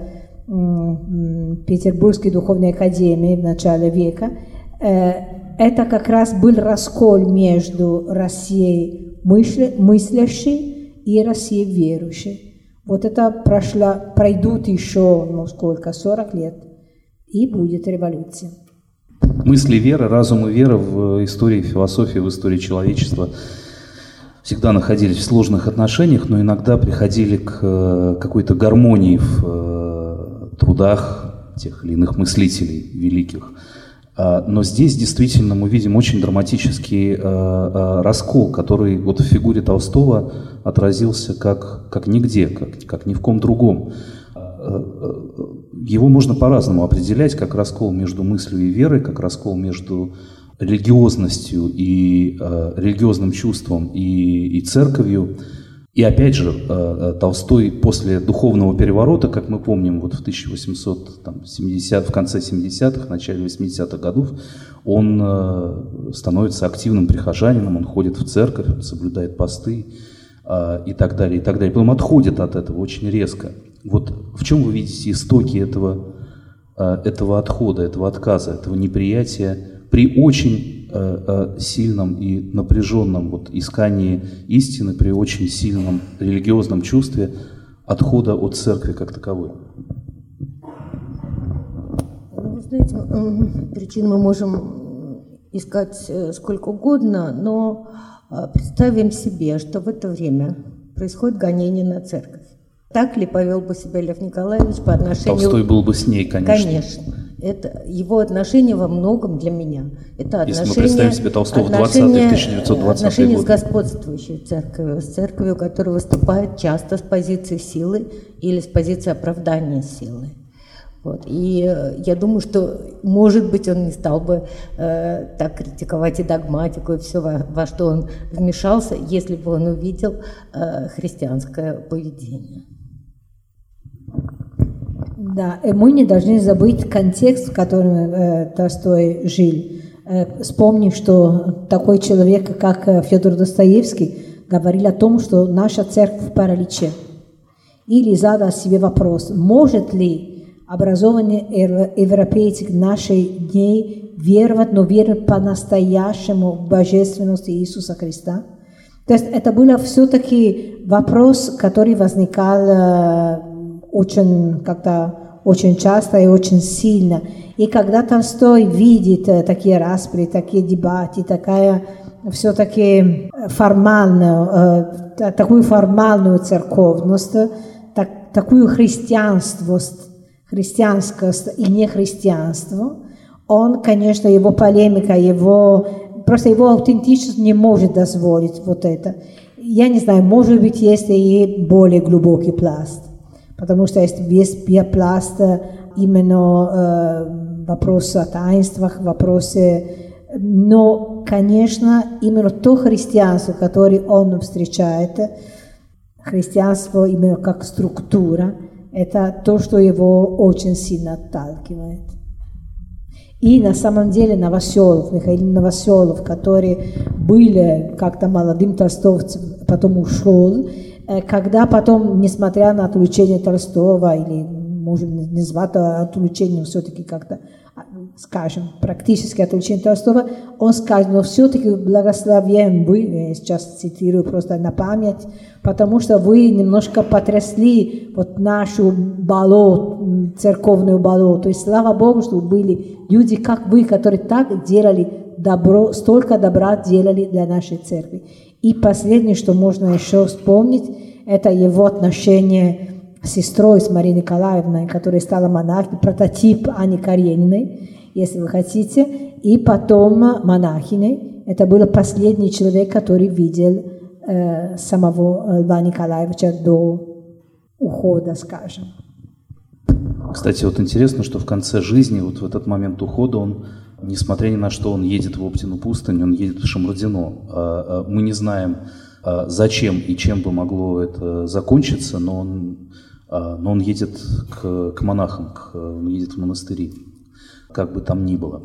Петербургской духовной академии в начале века, э, это как раз был раскол между Россией мыслящей и Россией верующей. Вот это прошло, пройдут еще, ну сколько, 40 лет, и будет революция. Мысли веры, разум и вера в истории философии, в истории человечества всегда находились в сложных отношениях, но иногда приходили к э, какой-то гармонии в э, трудах тех или иных мыслителей великих. А, но здесь действительно мы видим очень драматический э, раскол, который вот в фигуре Толстого отразился как, как нигде, как, как ни в ком другом. Его можно по-разному определять, как раскол между мыслью и верой, как раскол между религиозностью и э, религиозным чувством и, и церковью. И опять же, э, э Толстой после духовного переворота, как мы помним, вот в 1870, в конце 70-х, начале 80-х годов, он э, становится активным прихожанином, он ходит в церковь, соблюдает посты и так далее, и так далее. Потом отходит от этого очень резко. Вот в чем вы видите истоки этого, этого отхода, этого отказа, этого неприятия при очень э, э, сильном и напряженном вот искании истины, при очень сильном религиозном чувстве отхода от церкви как таковой? Ну, вы знаете, причин мы можем искать сколько угодно, но представим себе, что в это время происходит гонение на церковь. Так ли повел бы себя Лев Николаевич по отношению... Толстой был бы с ней, конечно. Конечно. Это его отношение во многом для меня. Это отношение, Если мы представим себе Толстого в 20-е, 1920 Отношение годы. с господствующей церковью, с церковью, которая выступает часто с позиции силы или с позиции оправдания силы. Вот. И э, я думаю, что, может быть, он не стал бы э, так критиковать и догматику, и все, во, во что он вмешался, если бы он увидел э, христианское поведение. Да, и мы не должны забыть контекст, в котором э, Толстой жил. Э, вспомнив, что такой человек, как э, Федор Достоевский, говорил о том, что наша церковь в параличе. Или задал себе вопрос, может ли образованный европейцы наших дней веровать, но веровать по-настоящему в божественность Иисуса Христа? То есть это был все-таки вопрос, который возникал э, очень как-то очень часто и очень сильно. И когда Толстой видит э, такие распри, такие дебаты, такая все-таки формальную, э, такую формальную церковность, так, такую христианствость, христианскость и нехристианство, он, конечно, его полемика, его, просто его аутентичность не может дозволить вот это. Я не знаю, может быть, есть и более глубокий пласт потому что есть весь пласт именно э, вопросы о таинствах, вопросы... Но, конечно, именно то христианство, которое он встречает, христианство именно как структура, это то, что его очень сильно отталкивает. И на самом деле Новоселов, Михаил Новоселов, который был как-то молодым толстовцем, потом ушел, Э, когда потом, несмотря на отключение Толстого, или, может, не звать отключением, все-таки как-то, а, скажем, практически отключение Толстого, он скажет, но все-таки благословен вы, сейчас цитирую просто на память, потому что вы немножко потрясли вот нашу болот, церковную болото. То есть, слава Богу, что были люди, как вы, которые так делали добро, столько добра делали для нашей церкви. И последнее, что можно еще вспомнить, это его отношение с сестрой, с Марией Николаевной, которая стала монахиней, прототип Ани Карениной, если вы хотите, и потом монахиней. Это был последний человек, который видел э, самого Льва Николаевича до ухода, скажем. Кстати, вот интересно, что в конце жизни, вот в этот момент ухода, он Несмотря ни на что, он едет в Оптину пустынь, он едет в Шамрудино. А, а, мы не знаем, а, зачем и чем бы могло это закончиться, но он, но он едет к, к монахам, к, он едет в монастыри, как бы там ни было.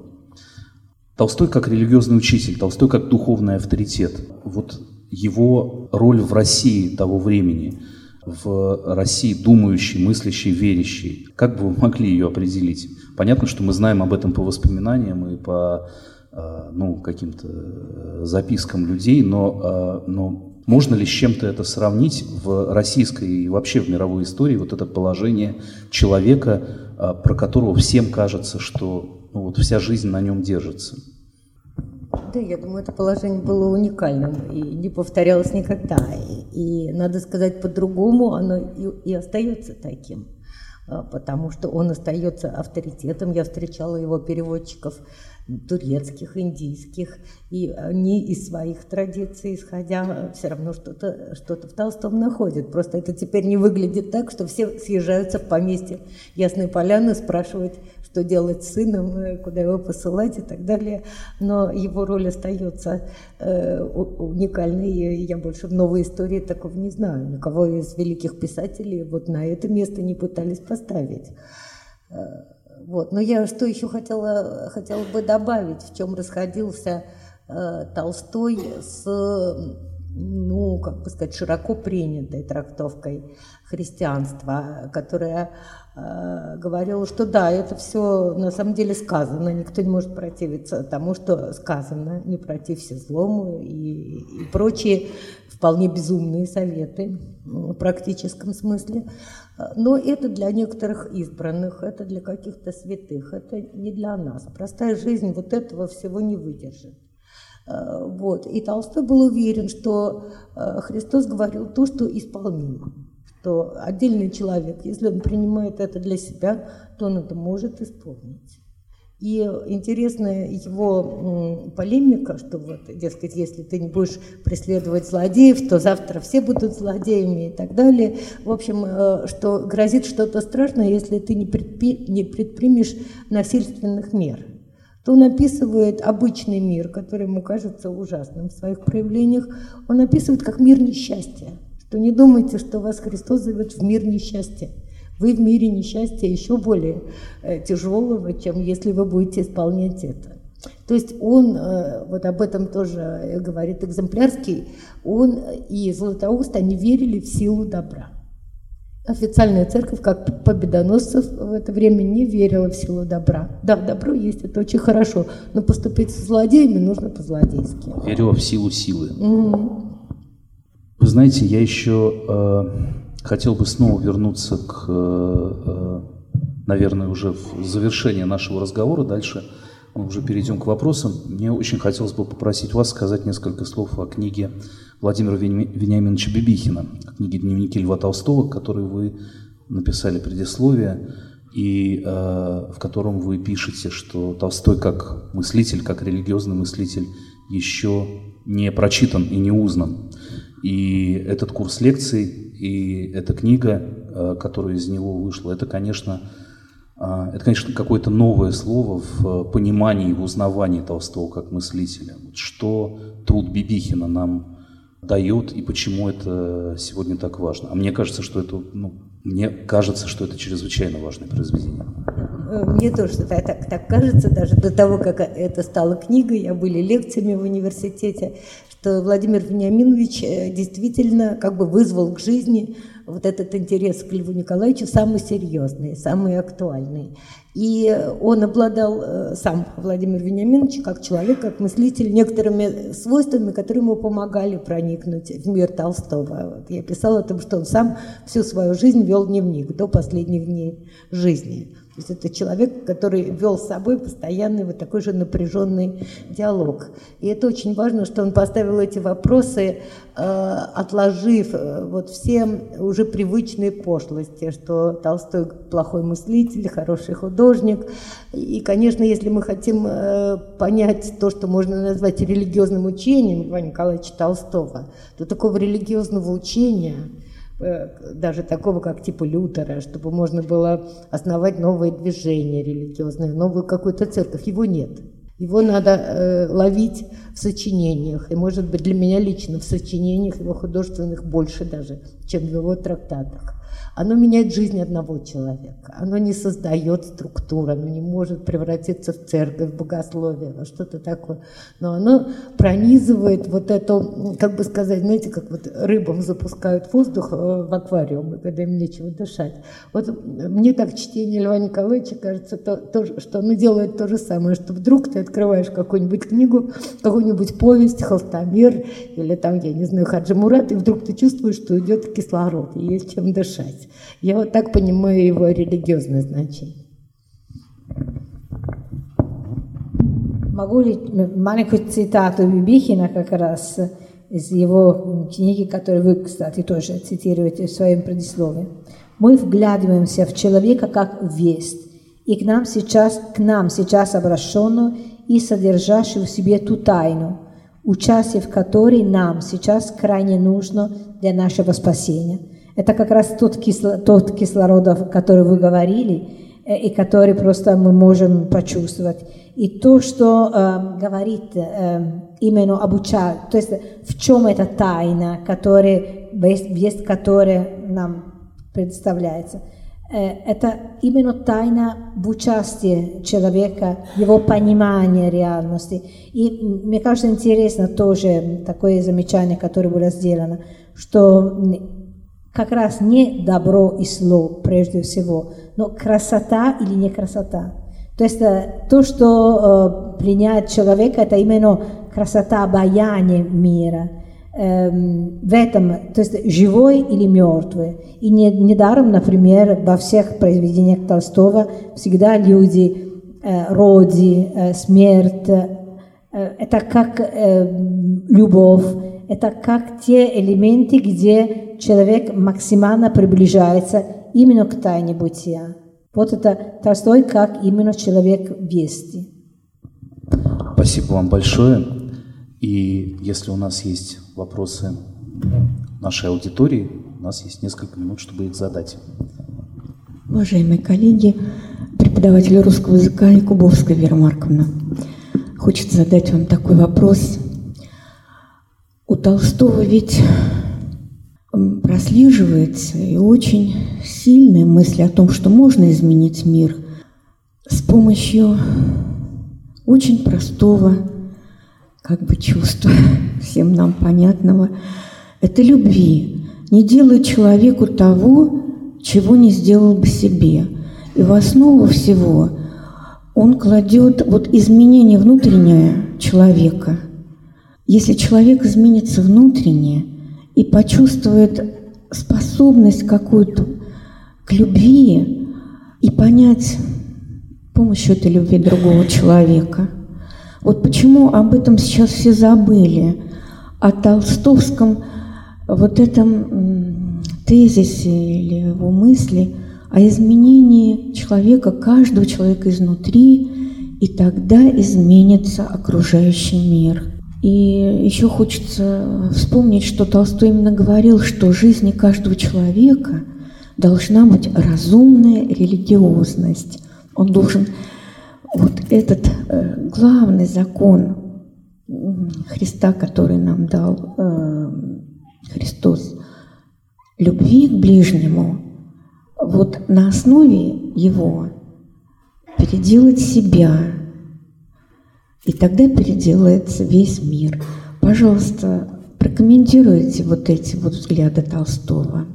Толстой как религиозный учитель, Толстой как духовный авторитет. Вот его роль в России того времени, в России думающей, мыслящей, верящей, как бы вы могли ее определить? Понятно, что мы знаем об этом по воспоминаниям и по э, ну, каким-то запискам людей, но, э, но можно ли с чем-то это сравнить в российской и вообще в мировой истории, вот это положение человека, э, про которого всем кажется, что ну, вот вся жизнь на нем держится? Да, я думаю, это положение было уникальным и не повторялось никогда. И, и надо сказать по-другому, оно и, и остается таким, а, потому что он остается авторитетом. Я встречала его переводчиков турецких, индийских, и они из своих традиций, исходя, все равно что-то что в Толстом находят. Просто это теперь не выглядит так, что все съезжаются в поместье Ясной Поляны, спрашивают, что делать с сыном, э, куда его посылать и так далее. Но его роль остается э, уникальной. Я больше в новой истории такого не знаю. Никого из великих писателей вот на это место не пытались поставить. Э, вот. Но я что еще хотела, хотела бы добавить, в чем расходился э, Толстой с, ну, как бы сказать, широко принятой трактовкой христианства, которая говорила, что да, это все на самом деле сказано, никто не может противиться тому, что сказано, не протився злому и, и прочие вполне безумные советы в практическом смысле. Но это для некоторых избранных, это для каких-то святых, это не для нас. Простая жизнь вот этого всего не выдержит. Э, вот. И Толстой был уверен, что э, Христос говорил то, что исполнимо. Что отдельный человек, если он принимает это для себя, то он это может исполнить. И интересная его полемика, что вот, дескать, если ты не будешь преследовать злодеев, то завтра все будут злодеями и так далее. В общем, э, что грозит что-то страшное, если ты не, предпри... не предпримешь насильственных мер. То он описывает обычный мир, который ему кажется ужасным в своих проявлениях, он описывает как мир несчастья. Что не думайте, что вас Христос зовет в мир несчастья. Вы в мире несчастья еще более э, тяжелого, чем если вы будете исполнять это. То есть он, э, вот об этом тоже говорит экземплярский, он и Златоуст, они верили в силу добра. Официальная церковь, как победоносцев в это время, не верила в силу добра. Да, добро есть, это очень хорошо, но поступить с злодеями нужно по-злодейски. Верила в силу силы. Угу. Вы знаете, я еще э, Хотел бы снова вернуться к, э, э, наверное, уже в завершение нашего разговора. Дальше мы уже перейдем к вопросам. Мне очень хотелось бы попросить вас сказать несколько слов о книге Владимира Вениаминовича Бибихина, книге «Дневники Льва Толстого», которой вы написали предисловие, и э, в котором вы пишете, что Толстой как мыслитель, как религиозный мыслитель еще не прочитан и не узнан. И этот курс лекций и эта книга, э, которая из него вышла, это, конечно, э, это, конечно, какое-то новое слово в понимании и в узнавании Толстого как мыслителя. Что труд Бибихина нам дает и почему это сегодня так важно. А мне кажется, что это, ну, мне кажется, что это чрезвычайно важное произведение. Мне тоже так, так кажется, даже до того, как это стало книгой, я были лекциями в университете, что Владимир Вениаминович э, действительно как бы вызвал к жизни вот этот интерес к Льву Николаевичу самый серьезный, самый актуальный. И он обладал, э, сам Владимир Вениаминович, как человек, как мыслитель, некоторыми свойствами, которые ему помогали проникнуть в мир Толстого. Вот я писала о том, что он сам всю свою жизнь вел дневник до последних дней жизни. То есть это человек, который вел с собой постоянный вот такой же напряженный диалог. И это очень важно, что он поставил эти вопросы, э, отложив э, вот все уже привычные пошлости, что Толстой плохой мыслитель, хороший художник. И, конечно, если мы хотим э, понять то, что можно назвать религиозным учением Ивана Николаевича Толстого, то такого религиозного учения – даже такого, как типа Лютера, чтобы можно было основать новое движение религиозное, новую какую-то церковь. Его нет. Его надо э, ловить в сочинениях. И, может быть, для меня лично в сочинениях его художественных больше даже, чем в его трактатах. Оно меняет жизнь одного человека. Оно не создает структуру, оно не может превратиться в церковь, в богословие, во что-то такое. Но оно пронизывает вот это, как бы сказать, знаете, как вот рыбам запускают воздух э, в аквариум, когда им нечего дышать. Вот мне так чтение Льва Николаевича кажется, то, то, что оно делает то же самое, что вдруг ты открываешь какую-нибудь книгу, какую-нибудь повесть, Холстомир или там, я не знаю, Хаджи Мурат, и вдруг ты чувствуешь, что идет кислород, и есть чем дышать. Я вот так понимаю его религиозное значение. Могу ли маленькую цитату Бибихина как раз из его книги, которую вы, кстати, тоже цитируете в своем предисловии. Мы вглядываемся в человека как в весть, и к нам сейчас, к нам сейчас обращенную и содержащую в себе ту тайну, участие в которой нам сейчас крайне нужно для нашего спасения – это как раз тот, кисло, тот кислород, о котором вы говорили, э, и который просто мы можем почувствовать. И то, что э, говорит э, именно обучать, то есть в чем эта тайна, которая, есть, которая нам представляется. Э, это именно тайна в участии человека, его понимание реальности. И мне кажется интересно тоже такое замечание, которое было сделано, что как раз не добро и зло прежде всего, но красота или не красота. То есть э, то, что э, принять человека, это именно красота обаяния мира. Эм, в этом, то есть живой или мертвый. И не, недаром, например, во всех произведениях Толстого всегда люди, э, роди, э, смерть, это как э, любовь, это как те элементы, где человек максимально приближается именно к тайне бытия. Вот это Толстой как именно человек вести. Спасибо вам большое. И если у нас есть вопросы нашей аудитории, у нас есть несколько минут, чтобы их задать. Уважаемые коллеги, преподаватель русского языка Якубовская Вера Марковна, хочет задать вам такой вопрос – у Толстого ведь прослеживается и очень сильная мысль о том, что можно изменить мир с помощью очень простого как бы чувства, [laughs] всем нам понятного, это любви. Не делай человеку того, чего не сделал бы себе. И в основу всего он кладет вот изменение внутреннее человека – если человек изменится внутренне и почувствует способность какую-то к любви и понять помощью этой любви другого человека. Вот почему об этом сейчас все забыли, о толстовском вот этом тезисе или его мысли о изменении человека, каждого человека изнутри, и тогда изменится окружающий мир. И еще хочется вспомнить, что Толстой именно говорил, что жизни каждого человека должна быть разумная религиозность. Он должен вот этот э, главный закон Христа, который нам дал э, Христос, любви к ближнему, вот на основе его переделать себя, и тогда переделается весь мир. Пожалуйста, прокомментируйте вот эти вот взгляды Толстого.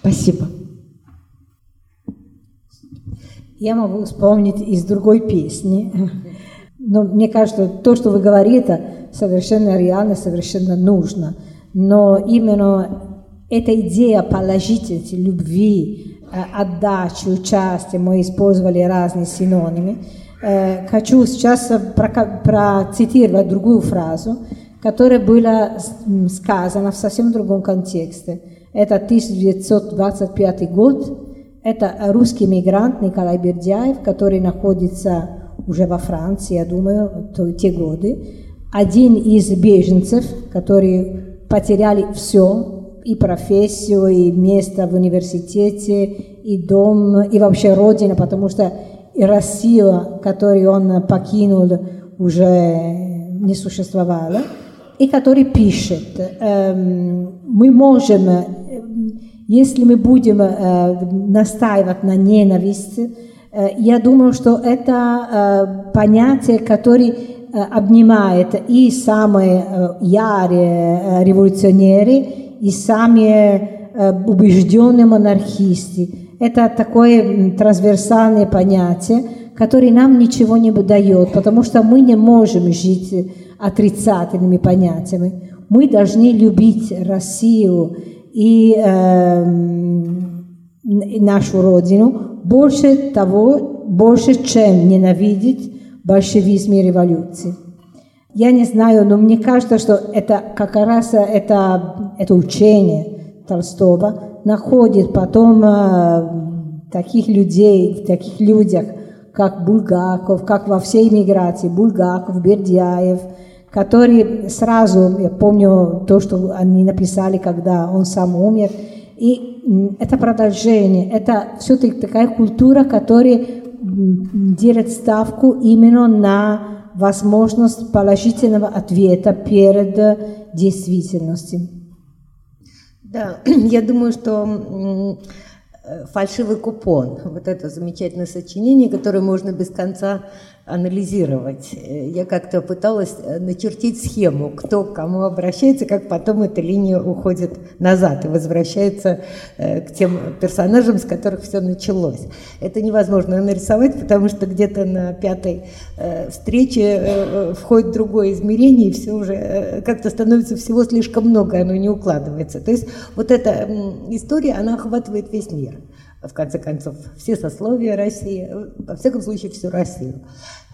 Спасибо. Я могу вспомнить из другой песни. Но мне кажется, то, что вы говорите, совершенно реально, совершенно нужно. Но именно эта идея положительности, любви, отдачи, участия, мы использовали разные синонимы, Э, хочу сейчас процитировать другую фразу, которая была сказана в совсем другом контексте. Это 1925 год. Это русский мигрант Николай Бердяев, который находится уже во Франции, я думаю, в те годы. Один из беженцев, которые потеряли все, и профессию, и место в университете, и дом, и вообще родина, потому что и Россию, которую он покинул, уже не существовала, и который пишет, эм, мы можем Если мы будем э, настаивать на ненависти, э, я думаю, что это э, понятие, которое э, обнимает и самые э, ярые э, революционеры, и самые э, убежденные монархисты. Это такое трансверсальное понятие, которое нам ничего не дает, потому что мы не можем жить отрицательными понятиями. Мы должны любить Россию и э, нашу родину больше того, больше, чем ненавидеть большевизм и революции. Я не знаю, но мне кажется, что это как раз это, это учение Толстого находит потом э, таких людей, таких людях, как Булгаков, как во всей миграции, Булгаков, Бердяев – который сразу, я помню то, что они написали, когда он сам умер, и это продолжение, это все-таки такая культура, которая делает ставку именно на возможность положительного ответа перед действительностью. Да, [clears throat] я думаю, что фальшивый купон, вот это замечательное сочинение, которое можно без конца анализировать. Я как-то пыталась э, начертить схему, кто к кому обращается, как потом эта линия уходит назад и возвращается э, к тем персонажам, с которых все началось. Это невозможно нарисовать, потому что где-то на пятой э, встрече входит другое измерение, и все уже как-то становится всего слишком много, оно не укладывается. То есть вот эта история, она охватывает весь мир в конце концов, все сословия России, во всяком случае, всю Россию.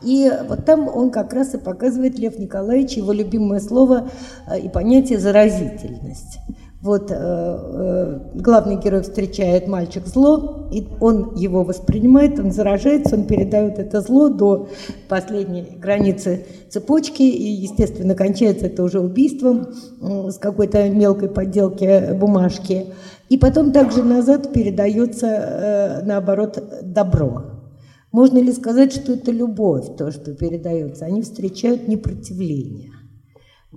И вот там он как раз и показывает, Лев Николаевич, его любимое слово э, и понятие «заразительность». Вот э, э, главный герой встречает мальчик зло, и он его воспринимает, он заражается, он передает это зло до последней границы цепочки, и, естественно, кончается это уже убийством э, с какой-то мелкой подделки бумажки. И потом также назад передается, наоборот, добро. Можно ли сказать, что это любовь, то, что передается? Они встречают непротивление.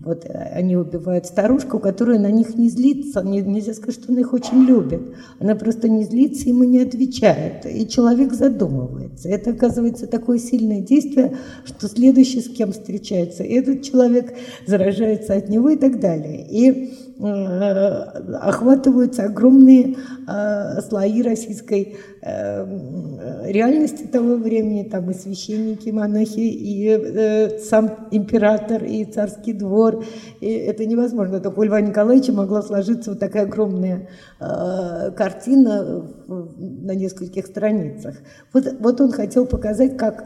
Вот э, они убивают старушку, которая на них не злится. Нельзя сказать, что она их очень любит. Она просто не злится, ему не отвечает. И человек задумывается. Это оказывается такое сильное действие, что следующий, с кем встречается, этот человек заражается от него и так далее. И Э, охватываются огромные э, слои российской реальности того времени, там и священники, и монахи, и сам император, и царский двор. И это невозможно. Только у Льва Николаевича могла сложиться вот такая огромная картина на нескольких страницах. Вот, вот он хотел показать, как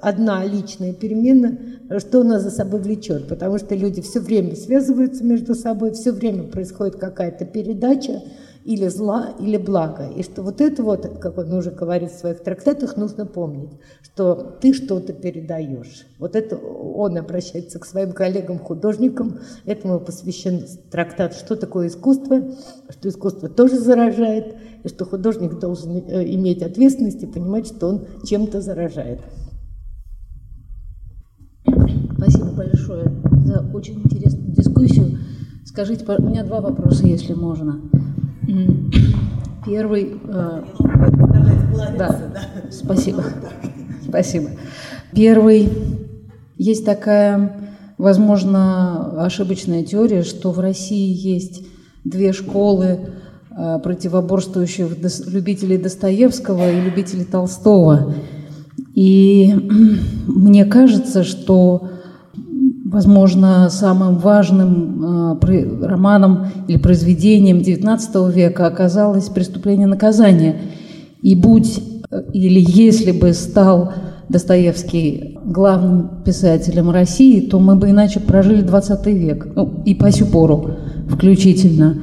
одна личная перемена, что она за собой влечет, потому что люди все время связываются между собой, все время происходит какая-то передача или зла, или блага. И что вот это вот, как он уже говорит в своих трактатах, нужно помнить, что ты что-то передаешь. Вот это он обращается к своим коллегам-художникам, этому посвящен трактат «Что такое искусство?», что искусство тоже заражает, и что художник должен э, иметь ответственность и понимать, что он чем-то заражает. Спасибо большое за очень интересную дискуссию. Скажите, у меня два вопроса, если можно. Первый... Э, да, спасибо. Спасибо. Первый. Есть такая, возможно, ошибочная теория, что в России есть две школы э, противоборствующих любителей Достоевского и любителей Толстого. И [clears throat] мне кажется, что возможно, самым важным э, романом или произведением XIX века оказалось «Преступление наказания». И будь э, или если бы стал Достоевский главным писателем России, то мы бы иначе прожили XX век, ну, и по сю пору включительно.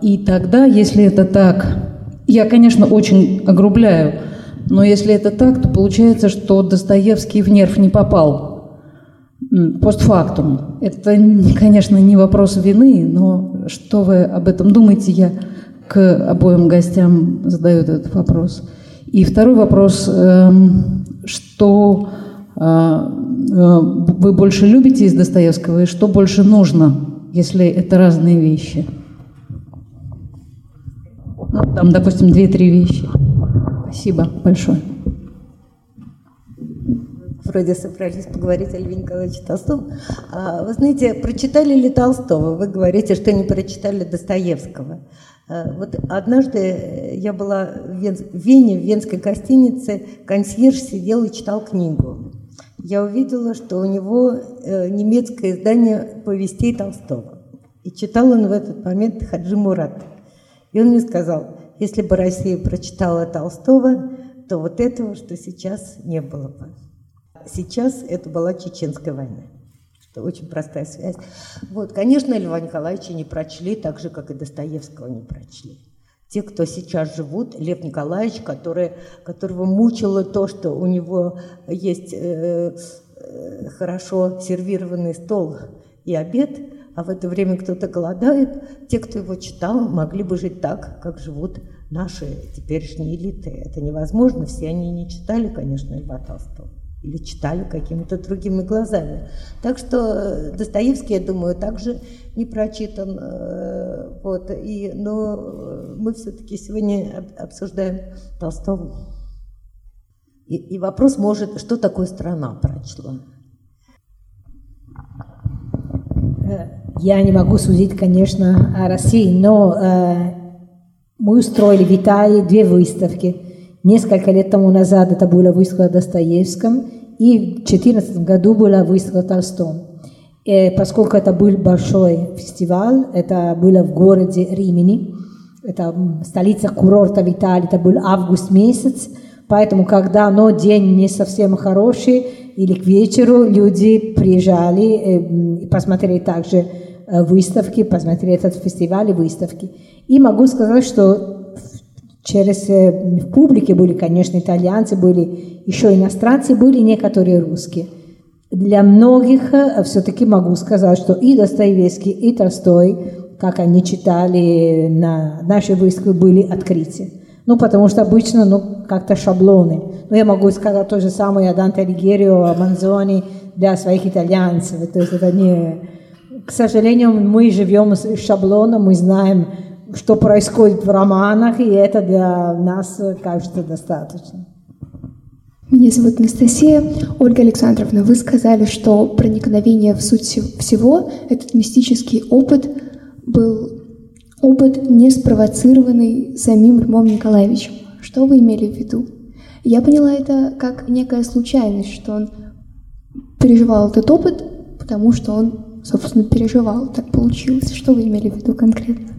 И тогда, если это так, я, конечно, очень огрубляю, но если это так, то получается, что Достоевский в нерв не попал – постфактум. Это, конечно, не вопрос вины, но что вы об этом думаете, я к обоим гостям задаю этот вопрос. И второй вопрос, эм, что э, э, вы больше любите из Достоевского и что больше нужно, если это разные вещи? Ну, там, допустим, две-три вещи. Спасибо большое. Вроде собрались поговорить о Льве Николаевиче Толстом. А, вы знаете, прочитали ли Толстого? Вы говорите, что не прочитали Достоевского. А, вот однажды я была в Вене, в венской гостинице, консьерж сидел и читал книгу. Я увидела, что у него э, немецкое издание повестей Толстого. И читал он в этот момент Хаджи Мурат. И он мне сказал, если бы Россия прочитала Толстого, то вот этого, что сейчас, не было бы. Сейчас это была Чеченская война. Это очень простая связь. Вот, конечно, Льва Николаевича не прочли, так же, как и Достоевского не прочли. Те, кто сейчас живут, Лев Николаевич, который, которого мучило то, что у него есть э, э, хорошо сервированный стол и обед, а в это время кто-то голодает, те, кто его читал, могли бы жить так, как живут наши теперешние элиты. Это невозможно, все они не читали, конечно, Льва Толстого или читали какими-то другими глазами. Так что э, Достоевский, я думаю, также не прочитан. Э, вот, и, но э, мы все-таки сегодня обсуждаем Толстого. И, и вопрос может, что такое страна прочла? Я не могу судить, конечно, о России, но э, мы устроили в Италии две выставки – Несколько лет тому назад это была выставка Достоевском, и в 2014 году была выставка Толстом. И поскольку это был большой фестиваль, это было в городе Римени, это столица курорта в Италии, это был август месяц, поэтому когда но день не совсем хороший, или к вечеру люди приезжали и посмотрели также выставки, посмотрели этот фестиваль и выставки. И могу сказать, что Через э, в публике были, конечно, итальянцы, были еще иностранцы, были некоторые русские. Для многих э, все-таки могу сказать, что и Достоевский, и Толстой, как они читали на нашей выставке, были открытия. Ну, потому что обычно, ну, как-то шаблоны. Но я могу сказать то же самое о Данте Алигьерио, о Манзони для своих итальянцев. То есть это не... К сожалению, мы живем с шаблоном, мы знаем, что происходит в романах, и это для нас кажется достаточно. Меня зовут Анастасия. Ольга Александровна, вы сказали, что проникновение в суть всего, этот мистический опыт, был опыт, не спровоцированный самим Львом Николаевичем. Что вы имели в виду? Я поняла это как некая случайность, что он переживал этот опыт, потому что он, собственно, переживал. Так получилось. Что вы имели в виду конкретно?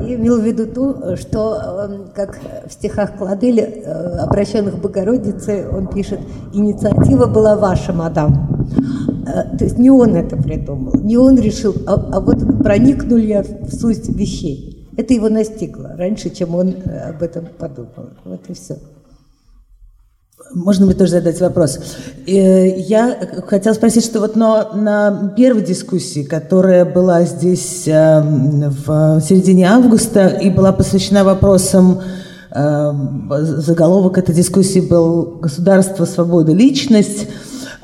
Я имел в виду то, что, эм, как в стихах Кладели, э, обращенных к Богородице, он пишет, инициатива была ваша, мадам. Э, то есть не он это придумал, не он решил, а, а вот проникнул я в суть вещей. Это его настигло раньше, чем он э, об этом подумал. Вот и все. Можно мне тоже задать вопрос? Э, я хотела спросить, что вот но на первой дискуссии, которая была здесь эм, в середине августа и была посвящена вопросам, эм, заголовок этой дискуссии был «Государство, свобода, личность»,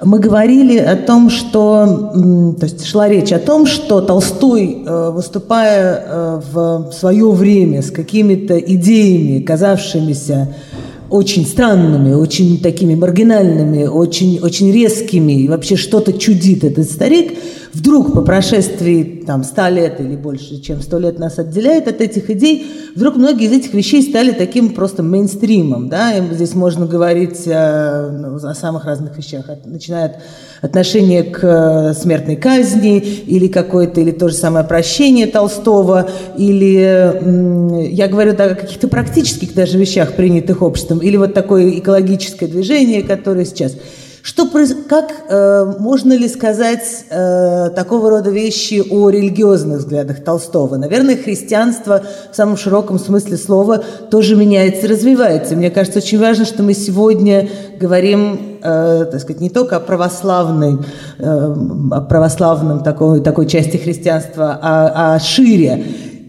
мы говорили о том, что, то есть шла речь о том, что Толстой, э, выступая э, в свое время с какими-то идеями, казавшимися очень странными, очень такими маргинальными, очень, очень резкими, и вообще что-то чудит этот старик, вдруг по прошествии там, 100 лет или больше, чем 100 лет нас отделяет от этих идей, вдруг многие из этих вещей стали таким просто мейнстримом. Да? И здесь можно говорить о, ну, о самых разных вещах, от, начиная от отношения к э, смертной казни, или какое-то, или то же самое прощение Толстого, или я говорю да, о каких-то практических даже вещах, принятых обществом, или вот такое экологическое движение, которое сейчас – что, как э, можно ли сказать э, такого рода вещи о религиозных взглядах Толстого? Наверное, христианство в самом широком смысле слова тоже меняется развивается. Мне кажется, очень важно, что мы сегодня говорим, э, так сказать, не только о православной, э, о православном такой, такой части христианства, а, а шире.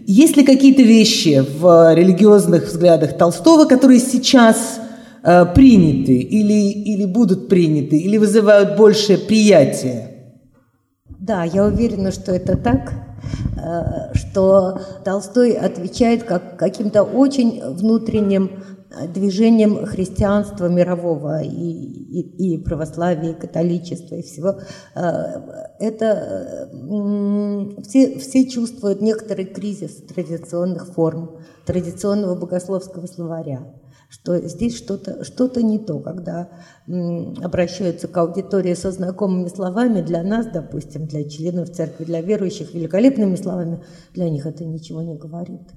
Есть ли какие-то вещи в религиозных взглядах Толстого, которые сейчас Э, приняты или, или будут приняты, или вызывают большее приятие? Да, я уверена, что это так. что Толстой отвечает как каким-то очень внутренним движением христианства мирового и, и, и православия, и католичества, и всего, это все, все чувствуют некоторый кризис традиционных форм, традиционного богословского словаря что здесь что-то что, -то, не то, когда обращаются к аудитории со знакомыми словами, для нас, допустим, для членов церкви, для верующих, великолепными словами, для них это ничего не говорит.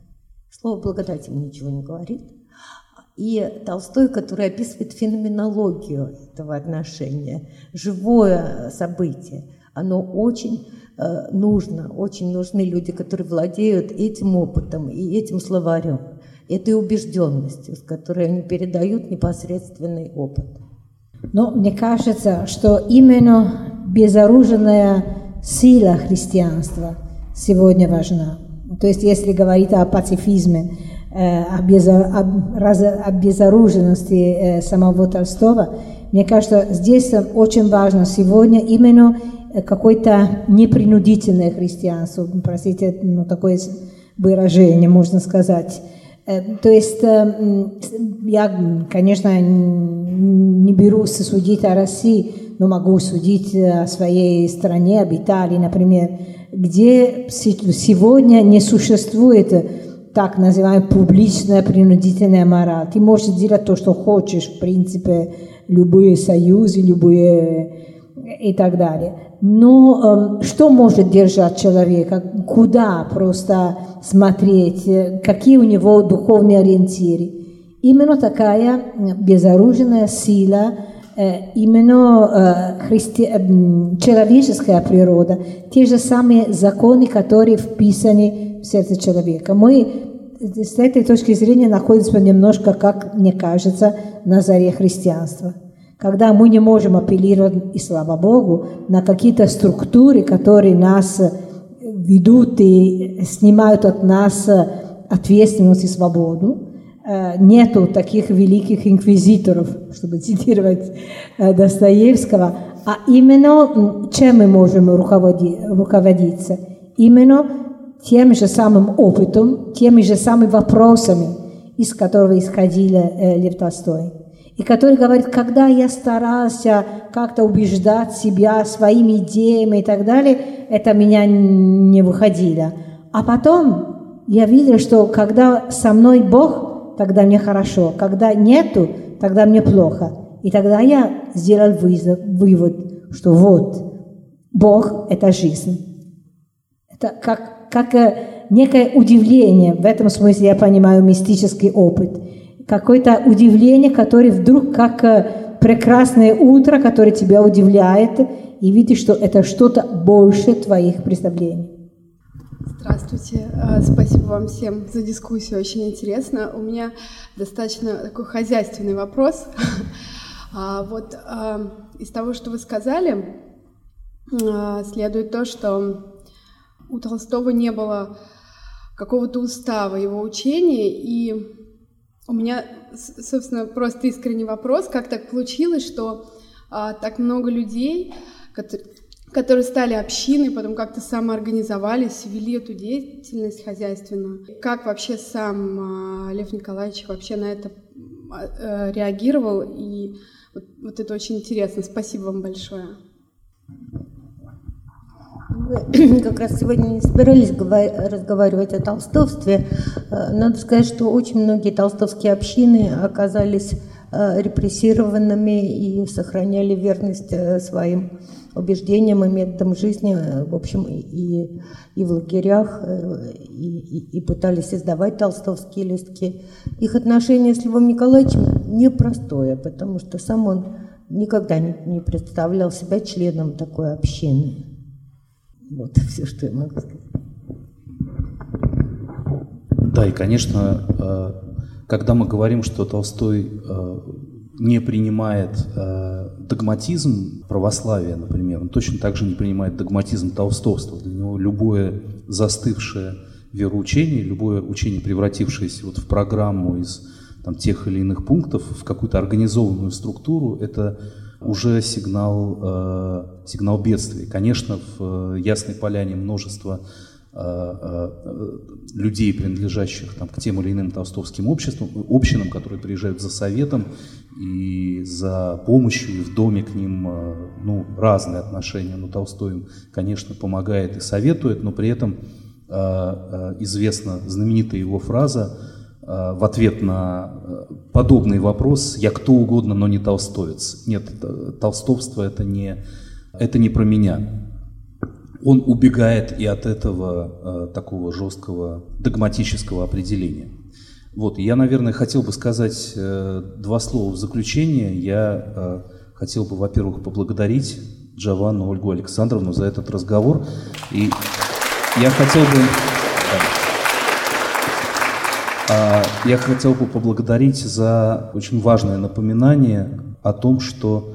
Слово благодати ничего не говорит. И Толстой, который описывает феноменологию этого отношения, живое событие, оно очень э, нужно, очень нужны люди, которые владеют этим опытом и этим словарем этой убежденностью, с которой они передают непосредственный опыт. Но мне кажется, что именно безоруженная сила христианства сегодня важна. То есть, если говорить о пацифизме, э, о, безо, о, о безоруженности э, самого Толстого, мне кажется, здесь очень важно сегодня именно какое-то непринудительное христианство, простите, ну, такое выражение, можно сказать, Э, то есть э, я, конечно, не берусь судить о России, но могу судить о своей стране, об Италии, например, где сегодня не существует так называемая публичная принудительная мораль. Ты можешь делать то, что хочешь, в принципе, любые союзы, любые и так далее. Но э, что может держать человека? Куда просто смотреть? Какие у него духовные ориентиры? Именно такая безоружная сила, э, именно э, христи... э, человеческая природа, те же самые законы, которые вписаны в сердце человека. Мы с этой точки зрения находимся немножко, как мне кажется, на заре христианства когда мы не можем апеллировать, и слава Богу, на какие-то структуры, которые нас ведут и снимают от нас ответственность и свободу. Нету таких великих инквизиторов, чтобы [laughs] цитировать Достоевского, а именно чем мы можем руководиться? Именно тем же самым опытом, теми же самыми вопросами, из которого исходил Лев Толстой и который говорит, когда я старался как-то убеждать себя своими идеями и так далее, это меня не выходило. А потом я видел, что когда со мной Бог, тогда мне хорошо, когда нету, тогда мне плохо. И тогда я сделал вывод, что вот, Бог – это жизнь. Это как, как э, некое удивление, в этом смысле я понимаю мистический опыт – какое-то удивление, которое вдруг как э, прекрасное утро, которое тебя удивляет, и видишь, что это что-то больше твоих представлений. Здравствуйте, а, спасибо вам всем за дискуссию, очень интересно. У меня достаточно такой хозяйственный вопрос. [laughs] А, вот а, из того, что вы сказали, следует то, что у Толстого не было какого-то устава его учения, и у меня, собственно, просто искренний вопрос, как так получилось, что а, так много людей, которые, которые стали общиной, потом как-то самоорганизовались, вели эту деятельность хозяйственную. Как вообще сам а, Лев Николаевич вообще на это а, реагировал? И вот, вот это очень интересно. Спасибо вам большое. Мы [clears throat] как раз сегодня не собирались разговаривать о толстовстве. Э, надо сказать, что очень многие толстовские общины оказались э, репрессированными и сохраняли верность э, своим убеждениям и методам жизни, в общем, и, и в лагерях, и, и, и пытались издавать толстовские листки. Их отношение с Львом Николаевичем непростое, потому что сам он никогда не, не представлял себя членом такой общины. Вот [laughs] все, что я могу сказать. Да, и, конечно, э, когда мы говорим, что Толстой э, не принимает э, догматизм православия, например, он точно так же не принимает догматизм толстовства. Для него любое застывшее вероучение, любое учение, превратившееся вот в программу из там, тех или иных пунктов, в какую-то организованную структуру, это уже сигнал, э, сигнал бедствия. Конечно, в э, Ясной Поляне множество людей, принадлежащих там, к тем или иным толстовским обществам, общинам, которые приезжают за советом и за помощью, и в доме к ним ну, разные отношения. Но Толстой им, конечно, помогает и советует, но при этом известна знаменитая его фраза в ответ на подобный вопрос «я кто угодно, но не толстовец». Нет, толстовство это не, это не про меня он убегает и от этого э, такого жесткого догматического определения. Вот, я, наверное, хотел бы сказать э, два слова в заключение. Я э, хотел бы, во-первых, поблагодарить Джованну Ольгу Александровну за этот разговор. И я хотел бы... Да, я хотел бы поблагодарить за очень важное напоминание о том, что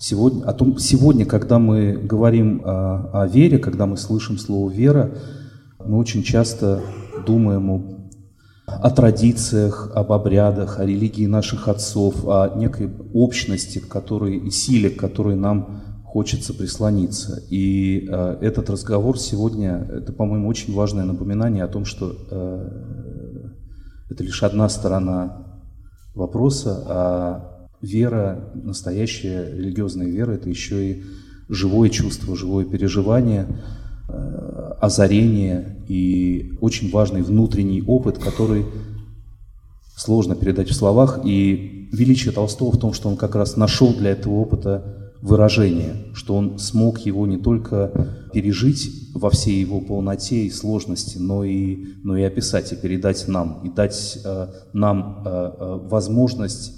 Сегодня, о том, сегодня, когда мы говорим о, о вере, когда мы слышим слово «вера», мы очень часто думаем о, о традициях, об обрядах, о религии наших отцов, о некой общности, которой, и силе, к которой нам хочется прислониться. И э, этот разговор сегодня, это, по-моему, очень важное напоминание о том, что э, это лишь одна сторона вопроса, а вера, настоящая религиозная вера, это еще и живое чувство, живое переживание, э, озарение и очень важный внутренний опыт, который сложно передать в словах. И величие Толстого в том, что он как раз нашел для этого опыта выражение, что он смог его не только пережить во всей его полноте и сложности, но и, но и описать и передать нам, и дать э, нам э, э, возможность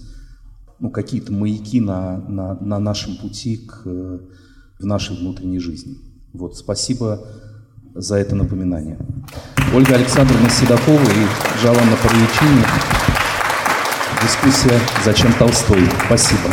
ну, какие-то маяки на, на, на нашем пути к, в нашей внутренней жизни. Вот, спасибо за это напоминание. Ольга Александровна Седокова и Джаланна Парьячини. Дискуссия «Зачем Толстой?». Спасибо.